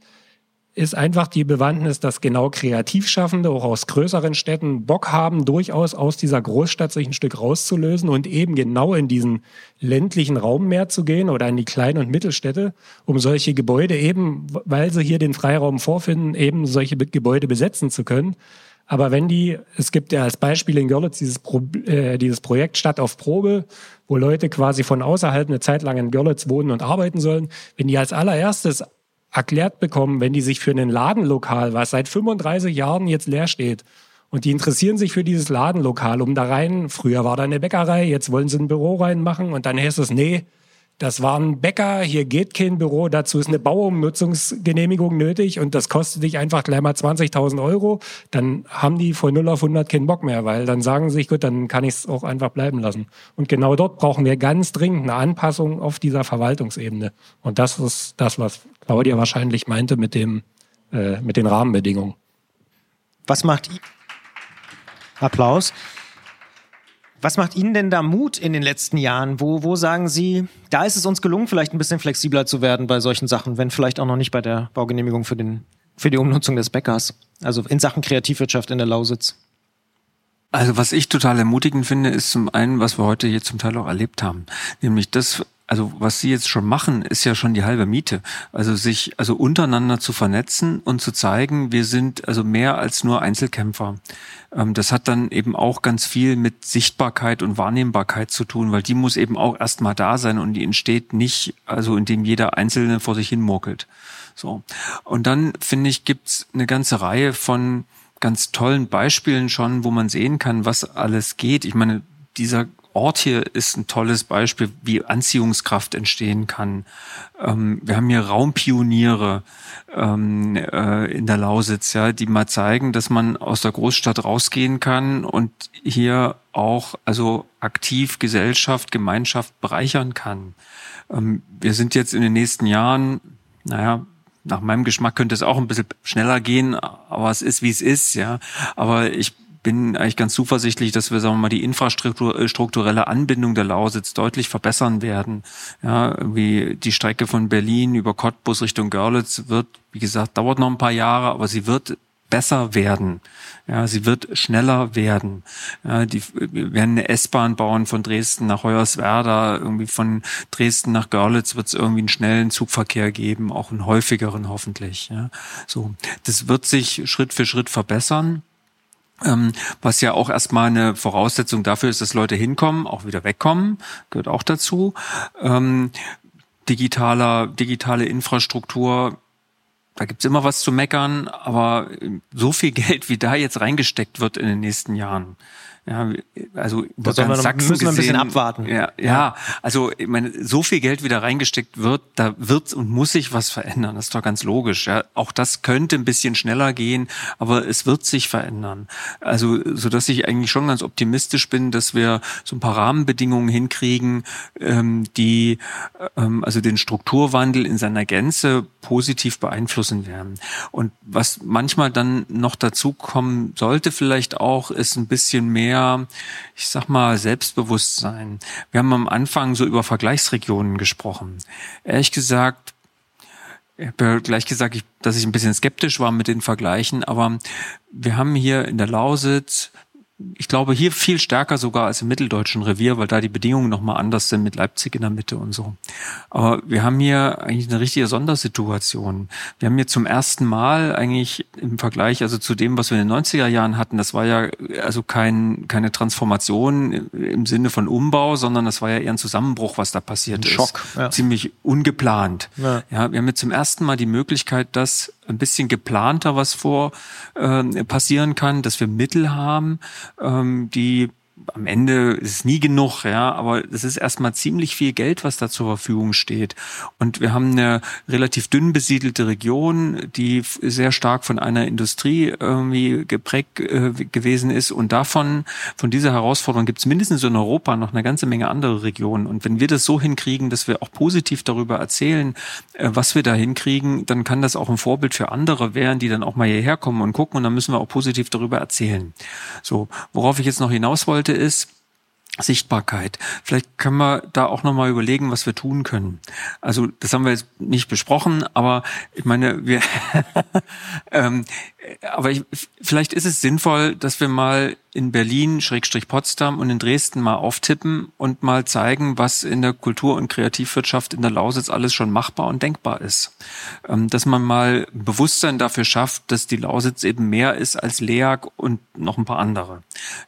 ist einfach die Bewandtnis, dass genau Kreativschaffende auch aus größeren Städten Bock haben, durchaus aus dieser Großstadt sich ein Stück rauszulösen und eben genau in diesen ländlichen Raum mehr zu gehen oder in die kleinen und Mittelstädte, um solche Gebäude eben, weil sie hier den Freiraum vorfinden, eben solche Gebäude besetzen zu können. Aber wenn die, es gibt ja als Beispiel in Görlitz dieses, Pro, äh, dieses Projekt Stadt auf Probe, wo Leute quasi von außerhalb eine Zeit lang in Görlitz wohnen und arbeiten sollen, wenn die als allererstes erklärt bekommen, wenn die sich für ein Ladenlokal, was seit 35 Jahren jetzt leer steht, und die interessieren sich für dieses Ladenlokal, um da rein, früher war da eine Bäckerei, jetzt wollen sie ein Büro reinmachen und dann heißt es, nee, das war ein Bäcker, hier geht kein Büro, dazu ist eine Bauumnutzungsgenehmigung nötig und das kostet dich einfach gleich mal 20.000 Euro, dann haben die von 0 auf 100 keinen Bock mehr, weil dann sagen sie sich, gut, dann kann ich es auch einfach bleiben lassen. Und genau dort brauchen wir ganz dringend eine Anpassung auf dieser Verwaltungsebene. Und das ist das, was Claudia wahrscheinlich meinte mit dem, äh, mit den Rahmenbedingungen. Was macht Applaus? Was macht Ihnen denn da Mut in den letzten Jahren? Wo, wo sagen Sie, da ist es uns gelungen, vielleicht ein bisschen flexibler zu werden bei solchen Sachen, wenn vielleicht auch noch nicht bei der Baugenehmigung für, den, für die Umnutzung des Bäckers? Also in Sachen Kreativwirtschaft in der Lausitz. Also was ich total ermutigend finde, ist zum einen, was wir heute hier zum Teil auch erlebt haben. Nämlich das, also was Sie jetzt schon machen, ist ja schon die halbe Miete. Also sich also untereinander zu vernetzen und zu zeigen, wir sind also mehr als nur Einzelkämpfer. Ähm, das hat dann eben auch ganz viel mit Sichtbarkeit und Wahrnehmbarkeit zu tun, weil die muss eben auch erstmal da sein und die entsteht nicht, also indem jeder Einzelne vor sich hin murkelt. So. Und dann finde ich, gibt's eine ganze Reihe von ganz tollen Beispielen schon, wo man sehen kann, was alles geht. Ich meine, dieser Ort hier ist ein tolles Beispiel, wie Anziehungskraft entstehen kann. Ähm, wir haben hier Raumpioniere ähm, äh, in der Lausitz, ja, die mal zeigen, dass man aus der Großstadt rausgehen kann und hier auch also aktiv Gesellschaft, Gemeinschaft bereichern kann. Ähm, wir sind jetzt in den nächsten Jahren, naja, nach meinem Geschmack könnte es auch ein bisschen schneller gehen, aber es ist, wie es ist, ja. Aber ich bin eigentlich ganz zuversichtlich, dass wir, sagen wir mal, die infrastrukturelle Anbindung der Lausitz deutlich verbessern werden. Ja, irgendwie die Strecke von Berlin über Cottbus Richtung Görlitz wird, wie gesagt, dauert noch ein paar Jahre, aber sie wird besser werden. Ja, sie wird schneller werden. Ja, die wir werden eine S-Bahn bauen von Dresden nach Hoyerswerda, irgendwie von Dresden nach Görlitz wird es irgendwie einen schnellen Zugverkehr geben, auch einen häufigeren hoffentlich. Ja, so, das wird sich Schritt für Schritt verbessern. Ähm, was ja auch erstmal eine Voraussetzung dafür ist, dass Leute hinkommen, auch wieder wegkommen, gehört auch dazu. Ähm, digitaler, digitale Infrastruktur da gibt's immer was zu meckern, aber so viel Geld, wie da jetzt reingesteckt wird in den nächsten Jahren, ja, also da sollen wir noch, Sachsen müssen wir ein bisschen abwarten. Ja, ja, also ich meine, so viel Geld wieder reingesteckt wird, da wird und muss sich was verändern. Das ist doch ganz logisch. Ja. Auch das könnte ein bisschen schneller gehen, aber es wird sich verändern. Also so dass ich eigentlich schon ganz optimistisch bin, dass wir so ein paar Rahmenbedingungen hinkriegen, ähm, die ähm, also den Strukturwandel in seiner Gänze positiv beeinflussen werden. Und was manchmal dann noch dazu kommen sollte, vielleicht auch, ist ein bisschen mehr mehr, ich sag mal, Selbstbewusstsein. Wir haben am Anfang so über Vergleichsregionen gesprochen. Ehrlich gesagt, ich habe gleich gesagt, dass ich ein bisschen skeptisch war mit den Vergleichen, aber wir haben hier in der Lausitz ich glaube, hier viel stärker sogar als im mitteldeutschen Revier, weil da die Bedingungen nochmal anders sind mit Leipzig in der Mitte und so. Aber wir haben hier eigentlich eine richtige Sondersituation. Wir haben hier zum ersten Mal eigentlich im Vergleich, also zu dem, was wir in den 90er Jahren hatten, das war ja also kein, keine Transformation im Sinne von Umbau, sondern das war ja eher ein Zusammenbruch, was da passiert ein ist. Schock. Ja. Ziemlich ungeplant. Ja. ja, wir haben jetzt zum ersten Mal die Möglichkeit, dass ein bisschen geplanter was vor äh, passieren kann, dass wir Mittel haben, ähm, die am Ende ist es nie genug, ja, aber es ist erstmal ziemlich viel Geld, was da zur Verfügung steht. Und wir haben eine relativ dünn besiedelte Region, die sehr stark von einer Industrie irgendwie geprägt äh, gewesen ist. Und davon, von dieser Herausforderung gibt es mindestens in Europa noch eine ganze Menge andere Regionen. Und wenn wir das so hinkriegen, dass wir auch positiv darüber erzählen, äh, was wir da hinkriegen, dann kann das auch ein Vorbild für andere werden, die dann auch mal hierher kommen und gucken. Und dann müssen wir auch positiv darüber erzählen. So, worauf ich jetzt noch hinaus wollte, ist, Sichtbarkeit. Vielleicht können wir da auch nochmal überlegen, was wir tun können. Also das haben wir jetzt nicht besprochen, aber ich meine, wir, ähm, aber ich, vielleicht ist es sinnvoll, dass wir mal in Berlin, Schrägstrich Potsdam und in Dresden mal auftippen und mal zeigen, was in der Kultur- und Kreativwirtschaft in der Lausitz alles schon machbar und denkbar ist. Ähm, dass man mal Bewusstsein dafür schafft, dass die Lausitz eben mehr ist als LEAG und noch ein paar andere.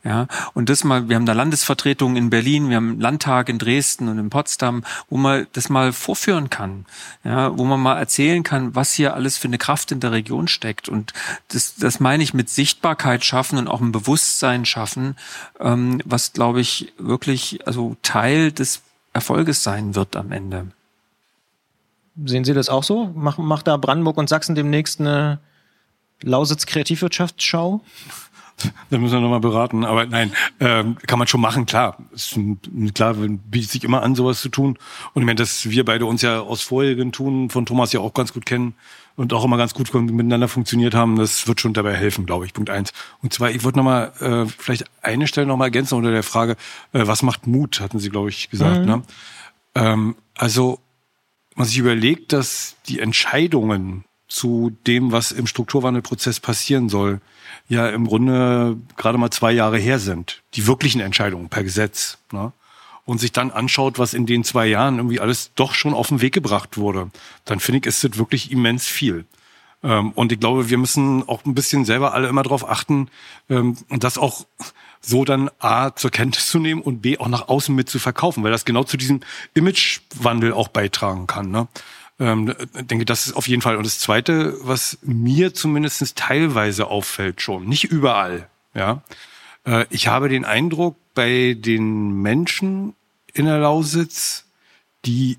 Ja, und das mal, wir haben da Landesvertretungen in Berlin, wir haben Landtag in Dresden und in Potsdam, wo man das mal vorführen kann. Ja, wo man mal erzählen kann, was hier alles für eine Kraft in der Region steckt. Und das, das meine ich mit Sichtbarkeit schaffen und auch ein Bewusstsein schaffen, ähm, was glaube ich wirklich also Teil des Erfolges sein wird am Ende. Sehen Sie das auch so? Macht mach da Brandenburg und Sachsen demnächst eine Lausitz Kreativwirtschaftsschau? Da müssen wir nochmal beraten. Aber nein, ähm, kann man schon machen, klar. Ist, klar, bietet sich immer an, sowas zu tun. Und ich meine, dass wir beide uns ja aus vorherigen Tun von Thomas ja auch ganz gut kennen und auch immer ganz gut miteinander funktioniert haben, das wird schon dabei helfen, glaube ich. Punkt eins. Und zwar, ich wollte nochmal äh, vielleicht eine Stelle nochmal ergänzen unter der Frage, äh, was macht Mut, hatten Sie, glaube ich, gesagt. Mhm. Ne? Ähm, also man sich überlegt, dass die Entscheidungen zu dem, was im Strukturwandelprozess passieren soll, ja im Grunde gerade mal zwei Jahre her sind. Die wirklichen Entscheidungen per Gesetz. Ne? Und sich dann anschaut, was in den zwei Jahren irgendwie alles doch schon auf den Weg gebracht wurde, dann finde ich, ist das wirklich immens viel. Ähm, und ich glaube, wir müssen auch ein bisschen selber alle immer darauf achten, ähm, das auch so dann A zur Kenntnis zu nehmen und B auch nach außen mit zu verkaufen, weil das genau zu diesem Imagewandel auch beitragen kann. Ne? Ähm, denke, das ist auf jeden Fall. Und das Zweite, was mir zumindest teilweise auffällt schon, nicht überall, ja, äh, ich habe den Eindruck, bei den Menschen in der Lausitz, die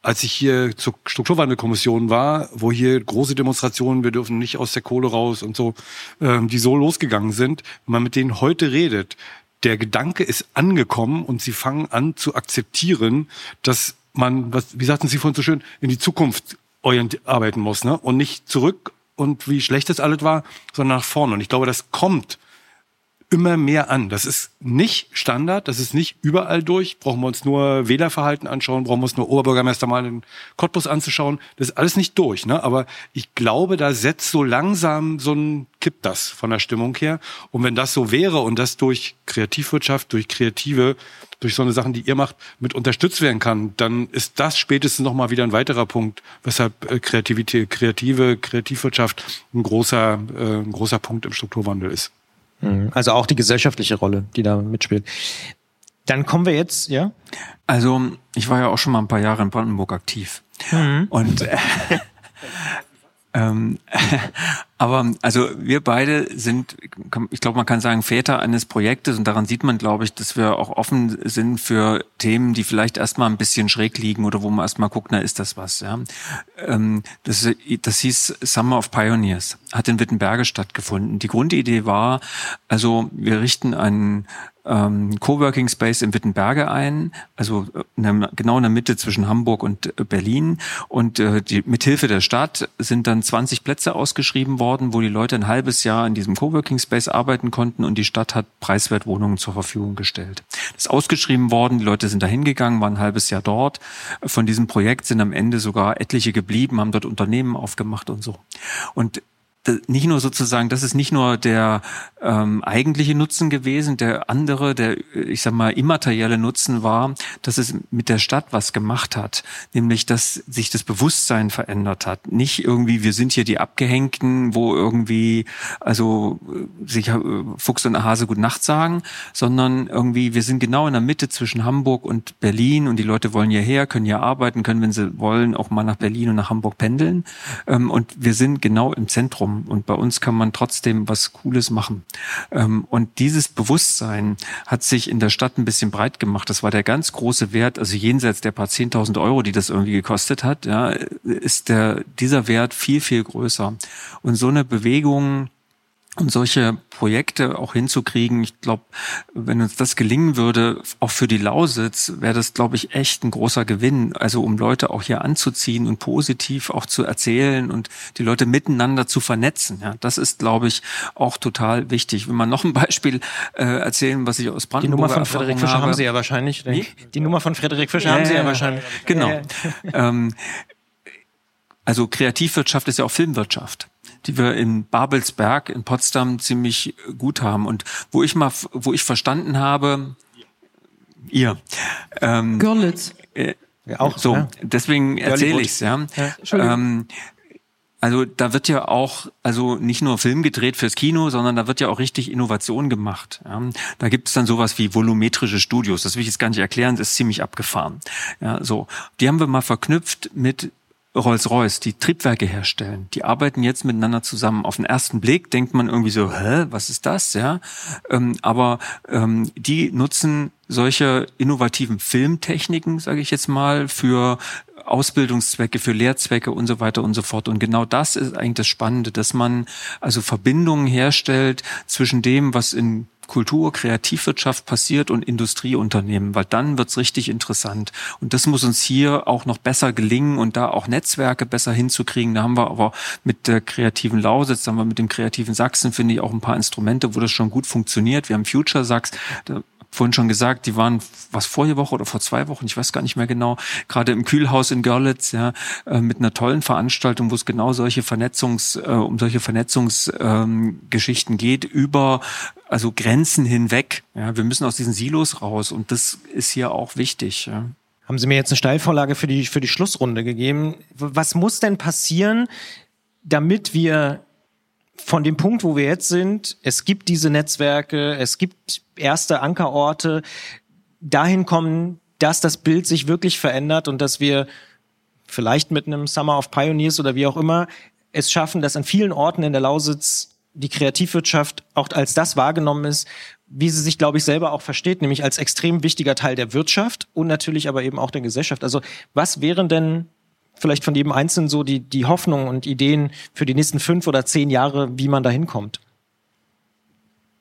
als ich hier zur Strukturwandelkommission war, wo hier große Demonstrationen, wir dürfen nicht aus der Kohle raus und so, ähm, die so losgegangen sind, wenn man mit denen heute redet, der Gedanke ist angekommen und sie fangen an zu akzeptieren, dass man, was, wie sagten Sie vorhin so schön, in die Zukunft arbeiten muss, ne? Und nicht zurück und wie schlecht das alles war, sondern nach vorne. Und ich glaube, das kommt immer mehr an. Das ist nicht Standard, das ist nicht überall durch. Brauchen wir uns nur Wählerverhalten anschauen, brauchen wir uns nur Oberbürgermeister mal in Cottbus anzuschauen. Das ist alles nicht durch. Ne? Aber ich glaube, da setzt so langsam so ein kippt das von der Stimmung her. Und wenn das so wäre und das durch Kreativwirtschaft, durch Kreative, durch so eine Sachen, die ihr macht, mit unterstützt werden kann, dann ist das spätestens nochmal wieder ein weiterer Punkt, weshalb äh, Kreativität, kreative Kreativwirtschaft ein großer, äh, ein großer Punkt im Strukturwandel ist. Mhm. Also auch die gesellschaftliche Rolle, die da mitspielt. Dann kommen wir jetzt, ja? Also, ich war ja auch schon mal ein paar Jahre in Brandenburg aktiv. Mhm. Und äh, ähm, aber also wir beide sind, ich glaube, man kann sagen, Väter eines Projektes und daran sieht man, glaube ich, dass wir auch offen sind für Themen, die vielleicht erstmal ein bisschen schräg liegen oder wo man erstmal guckt, na, ist das was? Ja? Ähm, das, das hieß Summer of Pioneers, hat in Wittenberge stattgefunden. Die Grundidee war, also wir richten einen ähm, Coworking Space in Wittenberge ein, also in der, genau in der Mitte zwischen Hamburg und äh, Berlin. Und äh, die, mithilfe der Stadt sind dann 20 Plätze ausgeschrieben worden, wo die Leute ein halbes Jahr in diesem Coworking Space arbeiten konnten und die Stadt hat preiswert Wohnungen zur Verfügung gestellt. Das ist ausgeschrieben worden, die Leute sind da hingegangen, waren ein halbes Jahr dort. Von diesem Projekt sind am Ende sogar etliche geblieben, haben dort Unternehmen aufgemacht und so. Und nicht nur sozusagen, das ist nicht nur der ähm, eigentliche Nutzen gewesen, der andere, der, ich sag mal, immaterielle Nutzen war, dass es mit der Stadt was gemacht hat, nämlich, dass sich das Bewusstsein verändert hat. Nicht irgendwie, wir sind hier die Abgehängten, wo irgendwie, also sich äh, Fuchs und Hase gut Nacht sagen, sondern irgendwie, wir sind genau in der Mitte zwischen Hamburg und Berlin und die Leute wollen hierher, können hier arbeiten, können, wenn sie wollen, auch mal nach Berlin und nach Hamburg pendeln. Ähm, und wir sind genau im Zentrum und bei uns kann man trotzdem was Cooles machen. Ähm, und dieses Bewusstsein hat sich in der Stadt ein bisschen breit gemacht. Das war der ganz große Wert, also jenseits der paar 10.000 Euro, die das irgendwie gekostet hat, ja, ist der, dieser Wert viel, viel größer. Und so eine Bewegung, und solche Projekte auch hinzukriegen, ich glaube, wenn uns das gelingen würde, auch für die Lausitz, wäre das, glaube ich, echt ein großer Gewinn. Also um Leute auch hier anzuziehen und positiv auch zu erzählen und die Leute miteinander zu vernetzen. Ja, das ist, glaube ich, auch total wichtig. Wenn man noch ein Beispiel äh, erzählen, was ich aus Brandenburg Die Nummer von Frederik Fischer habe. haben Sie ja wahrscheinlich. Die, die Nummer von Frederik Fischer ja, haben Sie ja wahrscheinlich. Genau. ähm, also Kreativwirtschaft ist ja auch Filmwirtschaft die wir in Babelsberg in Potsdam ziemlich gut haben und wo ich mal, wo ich verstanden habe, ihr, ähm, Görlitz. Äh, ja, auch so. Ja. Deswegen erzähle ich's ja. ja ähm, also da wird ja auch, also nicht nur Film gedreht fürs Kino, sondern da wird ja auch richtig Innovation gemacht. Ja. Da gibt es dann sowas wie volumetrische Studios. Das will ich jetzt gar nicht erklären, das ist ziemlich abgefahren. Ja, so. Die haben wir mal verknüpft mit Rolls-Royce, die Triebwerke herstellen, die arbeiten jetzt miteinander zusammen. Auf den ersten Blick denkt man irgendwie so, hä, was ist das, ja? Ähm, aber ähm, die nutzen solche innovativen Filmtechniken, sage ich jetzt mal, für Ausbildungszwecke, für Lehrzwecke und so weiter und so fort. Und genau das ist eigentlich das Spannende, dass man also Verbindungen herstellt zwischen dem, was in Kultur, Kreativwirtschaft passiert und Industrieunternehmen, weil dann wird's richtig interessant. Und das muss uns hier auch noch besser gelingen und da auch Netzwerke besser hinzukriegen. Da haben wir aber mit der kreativen Lausitz, da haben wir mit dem kreativen Sachsen, finde ich, auch ein paar Instrumente, wo das schon gut funktioniert. Wir haben Future Sachs, da vorhin schon gesagt, die waren was vorige Woche oder vor zwei Wochen, ich weiß gar nicht mehr genau, gerade im Kühlhaus in Görlitz, ja, äh, mit einer tollen Veranstaltung, wo es genau solche Vernetzungs, äh, um solche Vernetzungsgeschichten ähm, geht über also Grenzen hinweg. Ja, wir müssen aus diesen Silos raus und das ist hier auch wichtig. Ja. Haben Sie mir jetzt eine Steilvorlage für die für die Schlussrunde gegeben? Was muss denn passieren, damit wir von dem Punkt, wo wir jetzt sind, es gibt diese Netzwerke, es gibt erste Ankerorte, dahin kommen, dass das Bild sich wirklich verändert und dass wir vielleicht mit einem Summer of Pioneers oder wie auch immer es schaffen, dass an vielen Orten in der Lausitz die Kreativwirtschaft auch als das wahrgenommen ist, wie sie sich, glaube ich, selber auch versteht, nämlich als extrem wichtiger Teil der Wirtschaft und natürlich aber eben auch der Gesellschaft. Also was wären denn vielleicht von jedem Einzelnen so die, die Hoffnung und Ideen für die nächsten fünf oder zehn Jahre, wie man da hinkommt?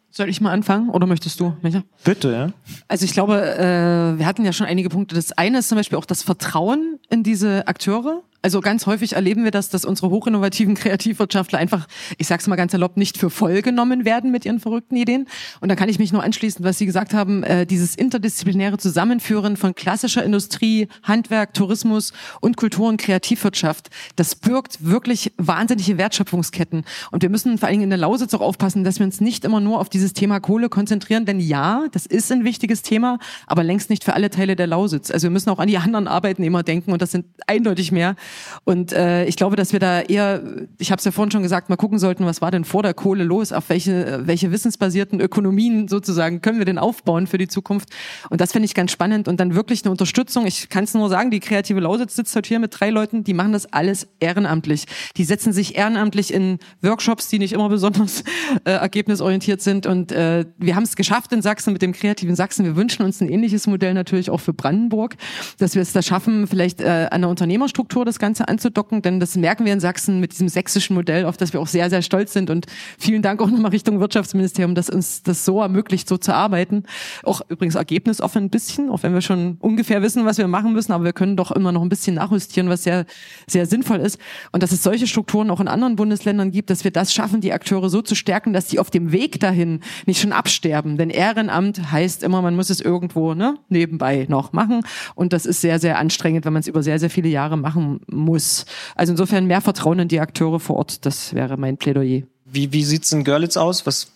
Soll ich mal anfangen oder möchtest du, Micha? Bitte, ja. Also ich glaube, äh, wir hatten ja schon einige Punkte. Das eine ist zum Beispiel auch das Vertrauen in diese Akteure. Also ganz häufig erleben wir das, dass unsere hochinnovativen Kreativwirtschaftler einfach, ich sag's mal ganz erlaubt, nicht für voll genommen werden mit ihren verrückten Ideen. Und da kann ich mich nur anschließen, was Sie gesagt haben, äh, dieses interdisziplinäre Zusammenführen von klassischer Industrie, Handwerk, Tourismus und Kultur- und Kreativwirtschaft, das birgt wirklich wahnsinnige Wertschöpfungsketten. Und wir müssen vor allen Dingen in der Lausitz auch aufpassen, dass wir uns nicht immer nur auf dieses Thema Kohle konzentrieren, denn ja, das ist ein wichtiges Thema, aber längst nicht für alle Teile der Lausitz. Also wir müssen auch an die anderen Arbeitnehmer denken und das sind eindeutig mehr und äh, ich glaube, dass wir da eher, ich habe es ja vorhin schon gesagt, mal gucken sollten, was war denn vor der Kohle los, auf welche, welche wissensbasierten Ökonomien sozusagen können wir denn aufbauen für die Zukunft. Und das finde ich ganz spannend und dann wirklich eine Unterstützung. Ich kann es nur sagen, die kreative Lausitz sitzt heute hier mit drei Leuten, die machen das alles ehrenamtlich. Die setzen sich ehrenamtlich in Workshops, die nicht immer besonders äh, ergebnisorientiert sind. Und äh, wir haben es geschafft in Sachsen mit dem kreativen Sachsen. Wir wünschen uns ein ähnliches Modell natürlich auch für Brandenburg, dass wir es da schaffen, vielleicht äh, an der Unternehmerstruktur das Ganze anzudocken, denn das merken wir in Sachsen mit diesem sächsischen Modell, auf das wir auch sehr, sehr stolz sind. Und vielen Dank auch nochmal Richtung Wirtschaftsministerium, dass uns das so ermöglicht, so zu arbeiten. Auch übrigens ergebnisoffen ein bisschen, auch wenn wir schon ungefähr wissen, was wir machen müssen, aber wir können doch immer noch ein bisschen nachjustieren, was sehr, sehr sinnvoll ist. Und dass es solche Strukturen auch in anderen Bundesländern gibt, dass wir das schaffen, die Akteure so zu stärken, dass die auf dem Weg dahin nicht schon absterben. Denn Ehrenamt heißt immer, man muss es irgendwo ne, nebenbei noch machen. Und das ist sehr, sehr anstrengend, wenn man es über sehr, sehr viele Jahre machen muss. Also insofern mehr Vertrauen in die Akteure vor Ort, das wäre mein Plädoyer. Wie, wie sieht es in Görlitz aus? Was,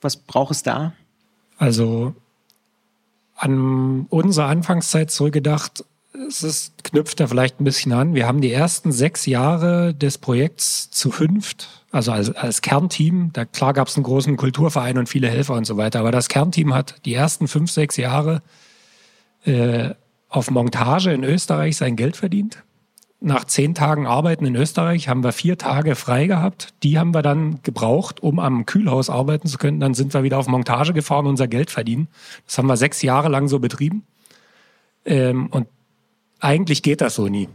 was braucht es da? Also an unsere Anfangszeit zurückgedacht, es ist, knüpft da vielleicht ein bisschen an. Wir haben die ersten sechs Jahre des Projekts zu fünft, also als, als Kernteam. Da klar gab es einen großen Kulturverein und viele Helfer und so weiter, aber das Kernteam hat die ersten fünf, sechs Jahre äh, auf Montage in Österreich sein Geld verdient nach zehn Tagen Arbeiten in Österreich haben wir vier Tage frei gehabt. Die haben wir dann gebraucht, um am Kühlhaus arbeiten zu können. Dann sind wir wieder auf Montage gefahren, unser Geld verdienen. Das haben wir sechs Jahre lang so betrieben. Ähm, und eigentlich geht das so nie.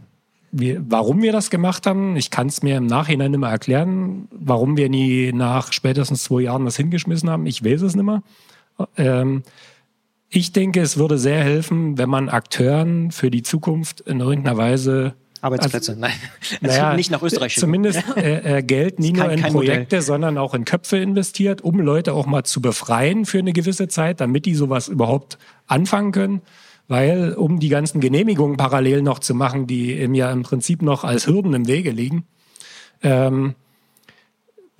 Wir, warum wir das gemacht haben, ich kann es mir im Nachhinein mehr erklären. Warum wir nie nach spätestens zwei Jahren das hingeschmissen haben, ich weiß es nicht mehr. Ähm, ich denke, es würde sehr helfen, wenn man Akteuren für die Zukunft in irgendeiner Weise Arbeitsplätze, also, nein. Also naja, nicht nach Österreich. Zumindest äh, äh, Geld nie nur in Projekte, Modell. sondern auch in Köpfe investiert, um Leute auch mal zu befreien für eine gewisse Zeit, damit die sowas überhaupt anfangen können. Weil, um die ganzen Genehmigungen parallel noch zu machen, die im ja im Prinzip noch als Hürden im Wege liegen, ähm,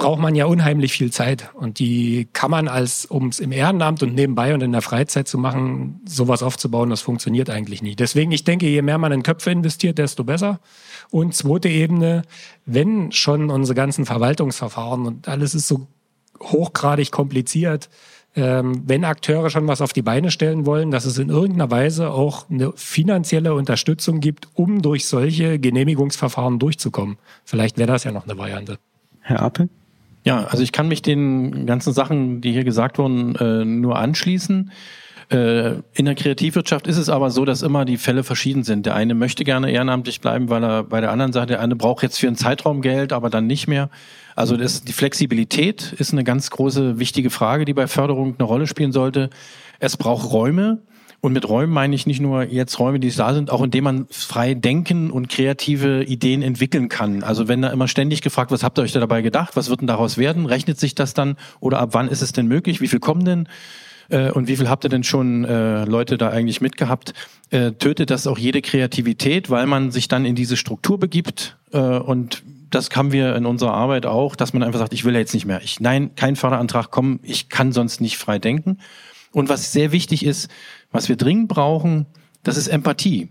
braucht man ja unheimlich viel Zeit. Und die kann man als, um es im Ehrenamt und nebenbei und in der Freizeit zu machen, sowas aufzubauen, das funktioniert eigentlich nie. Deswegen, ich denke, je mehr man in Köpfe investiert, desto besser. Und zweite Ebene, wenn schon unsere ganzen Verwaltungsverfahren und alles ist so hochgradig kompliziert, ähm, wenn Akteure schon was auf die Beine stellen wollen, dass es in irgendeiner Weise auch eine finanzielle Unterstützung gibt, um durch solche Genehmigungsverfahren durchzukommen. Vielleicht wäre das ja noch eine Variante. Herr Appel? Ja, also ich kann mich den ganzen Sachen, die hier gesagt wurden, äh, nur anschließen. Äh, in der Kreativwirtschaft ist es aber so, dass immer die Fälle verschieden sind. Der eine möchte gerne ehrenamtlich bleiben, weil er bei der anderen Seite, der eine braucht jetzt für einen Zeitraum Geld, aber dann nicht mehr. Also das, die Flexibilität ist eine ganz große, wichtige Frage, die bei Förderung eine Rolle spielen sollte. Es braucht Räume. Und mit Räumen meine ich nicht nur jetzt Räume, die da sind, auch indem man frei denken und kreative Ideen entwickeln kann. Also wenn da immer ständig gefragt, was habt ihr euch da dabei gedacht? Was wird denn daraus werden? Rechnet sich das dann? Oder ab wann ist es denn möglich? Wie viel kommen denn? äh, und wie viel habt ihr denn schon äh, Leute da eigentlich mitgehabt, äh, tötet das auch jede Kreativität, weil man sich dann in diese Struktur begibt und das haben wir in unserer Arbeit auch, dass man einfach sagt, ich will jetzt nicht mehr. Ich, nein, kein Förderantrag, komm, ich kann sonst nicht frei denken. Und was sehr wichtig ist, was wir dringend brauchen, das ist Empathie.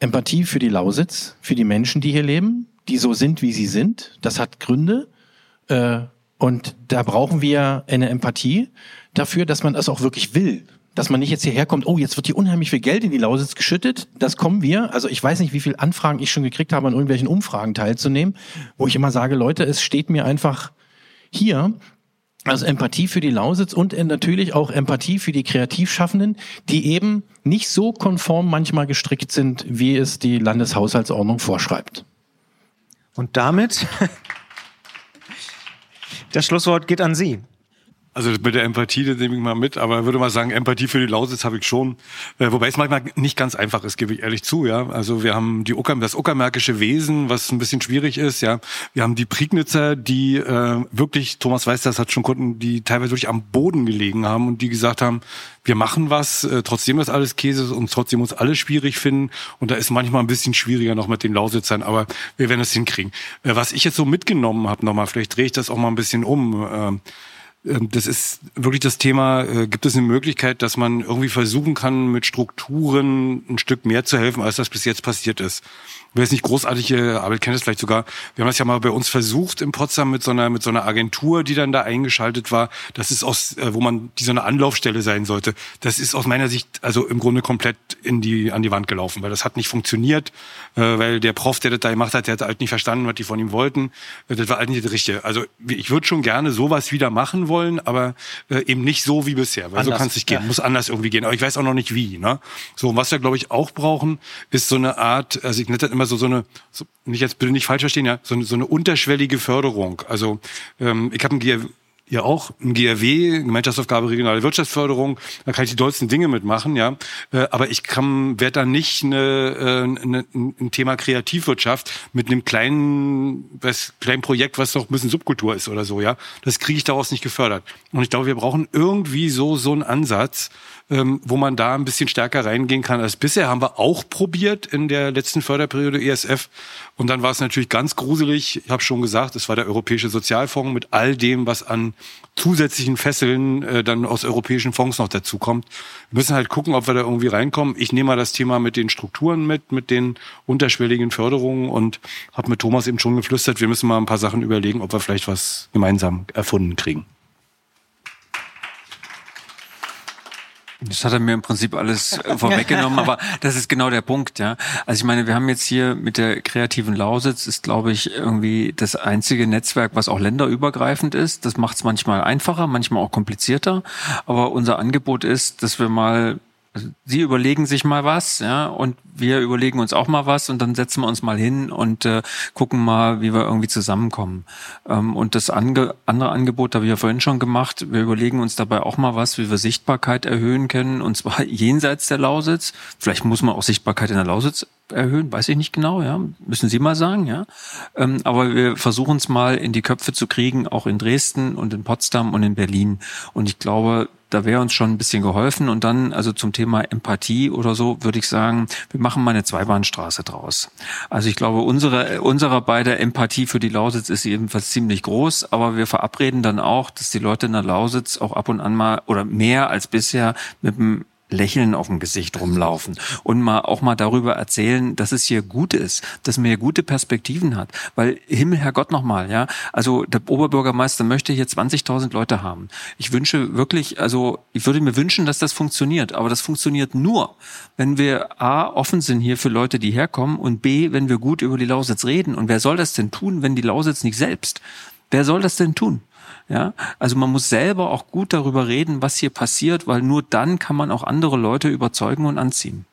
Empathie für die Lausitz, für die Menschen, die hier leben, die so sind, wie sie sind. Das hat Gründe. Äh, und da brauchen wir eine Empathie dafür, dass man das auch wirklich will. Dass man nicht jetzt hierher kommt, oh, jetzt wird hier unheimlich viel Geld in die Lausitz geschüttet. Das kommen wir. Also ich weiß nicht, wie viele Anfragen ich schon gekriegt habe, an irgendwelchen Umfragen teilzunehmen, wo ich immer sage, Leute, es steht mir einfach hier, also Empathie für die Lausitz und natürlich auch Empathie für die Kreativschaffenden, die eben nicht so konform manchmal gestrickt sind, wie es die Landeshaushaltsordnung vorschreibt. Und damit das Schlusswort geht an Sie. Also mit der Empathie, das nehme ich mal mit, aber würde mal sagen, Empathie für die Lausitz habe ich schon. Äh, wobei es manchmal nicht ganz einfach ist, gebe ich ehrlich zu, ja. Also wir haben die Ucker, das uckermärkische Wesen, was ein bisschen schwierig ist, ja. Wir haben die Prignitzer, die äh, wirklich, Thomas weiß das, hat schon Kunden, die teilweise wirklich am Boden gelegen haben und die gesagt haben, wir machen was, äh, trotzdem das alles Käse ist und trotzdem uns alle schwierig finden. Und da ist manchmal ein bisschen schwieriger noch mit den Lausitzern, aber wir werden es hinkriegen. Äh, was ich jetzt so mitgenommen habe, nochmal, vielleicht drehe ich das auch mal ein bisschen um. Äh, das ist wirklich das Thema, äh, gibt es eine Möglichkeit, dass man irgendwie versuchen kann, mit Strukturen ein Stück mehr zu helfen, als das bis jetzt passiert ist wer es nicht großartige Arbeit kennt es vielleicht sogar. Wir haben das ja mal bei uns versucht in Potsdam mit so einer mit so einer Agentur, die dann da eingeschaltet war. Das ist aus, äh, wo man die so eine Anlaufstelle sein sollte. Das ist aus meiner Sicht also im Grunde komplett in die an die Wand gelaufen, weil das hat nicht funktioniert, äh, weil der Prof, der das da gemacht hat, der hat halt nicht verstanden, was die von ihm wollten. Äh, das war halt nicht das Richtige. Also ich würde schon gerne sowas wieder machen wollen, aber eben nicht so wie bisher, weil anders, so kann es nicht gehen. Ja. Muss anders irgendwie gehen. Aber ich weiß auch noch nicht wie. Ne? So, was wir glaube ich auch brauchen, ist so eine Art, also ich nenne das immer so, so eine, so, nicht jetzt bitte nicht falsch verstehen, ja, so eine, so eine unterschwellige Förderung. Also ähm, ich habe ein ja auch ein GRW, Gemeinschaftsaufgabe regionale Wirtschaftsförderung, da kann ich die dollsten Dinge mitmachen, ja. Äh, aber ich kann, werde da nicht eine, äh, eine, ein Thema Kreativwirtschaft mit einem kleinen, was, kleinen Projekt, was noch ein bisschen Subkultur ist oder so, ja. Das kriege ich daraus nicht gefördert. Und ich glaube, wir brauchen irgendwie so so einen Ansatz, ähm, wo man da ein bisschen stärker reingehen kann als bisher. Haben wir auch probiert in der letzten Förderperiode ESF. Und dann war es natürlich ganz gruselig. Ich habe schon gesagt, es war der Europäische Sozialfonds mit all dem, was an zusätzlichen Fesseln äh, dann aus europäischen Fonds noch dazukommt. Wir müssen halt gucken, ob wir da irgendwie reinkommen. Ich nehme mal das Thema mit den Strukturen mit, mit den unterschwelligen Förderungen und habe mit Thomas eben schon geflüstert, wir müssen mal ein paar Sachen überlegen, ob wir vielleicht was gemeinsam erfunden kriegen. Das hat er mir im Prinzip alles äh, vorweggenommen, aber das ist genau der Punkt, ja. Also ich meine, wir haben jetzt hier mit der kreativen Lausitz ist, glaube ich, irgendwie das einzige Netzwerk, was auch länderübergreifend ist. Das macht es manchmal einfacher, manchmal auch komplizierter. Aber unser Angebot ist, dass wir mal also Sie überlegen sich mal was, ja, und wir überlegen uns auch mal was und dann setzen wir uns mal hin und äh, gucken mal, wie wir irgendwie zusammenkommen. Ähm, und das ange andere Angebot habe ich ja vorhin schon gemacht. Wir überlegen uns dabei auch mal was, wie wir Sichtbarkeit erhöhen können, und zwar jenseits der Lausitz. Vielleicht muss man auch Sichtbarkeit in der Lausitz erhöhen, weiß ich nicht genau, ja, müssen Sie mal sagen, ja. Ähm, aber wir versuchen es mal in die Köpfe zu kriegen, auch in Dresden und in Potsdam und in Berlin. Und ich glaube, da wäre uns schon ein bisschen geholfen. Und dann, also zum Thema Empathie oder so, würde ich sagen, wir machen mal eine Zweibahnstraße draus. Also ich glaube, unsere, unserer beide Empathie für die Lausitz ist jedenfalls ziemlich groß, aber wir verabreden dann auch, dass die Leute in der Lausitz auch ab und an mal oder mehr als bisher mit dem Lächeln auf dem Gesicht rumlaufen und mal auch mal darüber erzählen, dass es hier gut ist, dass man hier gute Perspektiven hat. Weil Himmel, Herrgott nochmal, ja. Also der Oberbürgermeister möchte hier 20.000 Leute haben. Ich wünsche wirklich, also ich würde mir wünschen, dass das funktioniert. Aber das funktioniert nur, wenn wir A, offen sind hier für Leute, die herkommen und B, wenn wir gut über die Lausitz reden. Und wer soll das denn tun, wenn die Lausitz nicht selbst? Wer soll das denn tun? Ja, also man muss selber auch gut darüber reden, was hier passiert, weil nur dann kann man auch andere Leute überzeugen und anziehen.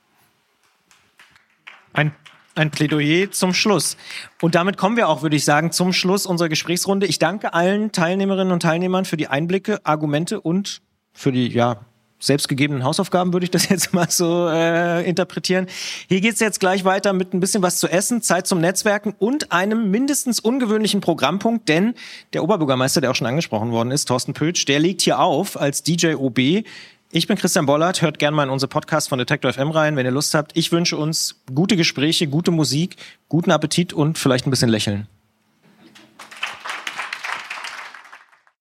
Ein ein Plädoyer zum Schluss. Und damit kommen wir auch, würde ich sagen, zum Schluss unserer Gesprächsrunde. Ich danke allen Teilnehmerinnen und Teilnehmern für die Einblicke, Argumente und für die ja, selbstgegebenen Hausaufgaben, würde ich das jetzt mal so äh, interpretieren. Hier geht's jetzt gleich weiter mit ein bisschen was zu essen, Zeit zum Netzwerken und einem mindestens ungewöhnlichen Programmpunkt, denn der Oberbürgermeister, der auch schon angesprochen worden ist, Thorsten Pötsch, der legt hier auf als DJ OB. Ich bin Christian Bollert, hört gerne mal in unsere Podcast von Detector FM rein, wenn ihr Lust habt. Ich wünsche uns gute Gespräche, gute Musik, guten Appetit und vielleicht ein bisschen Lächeln.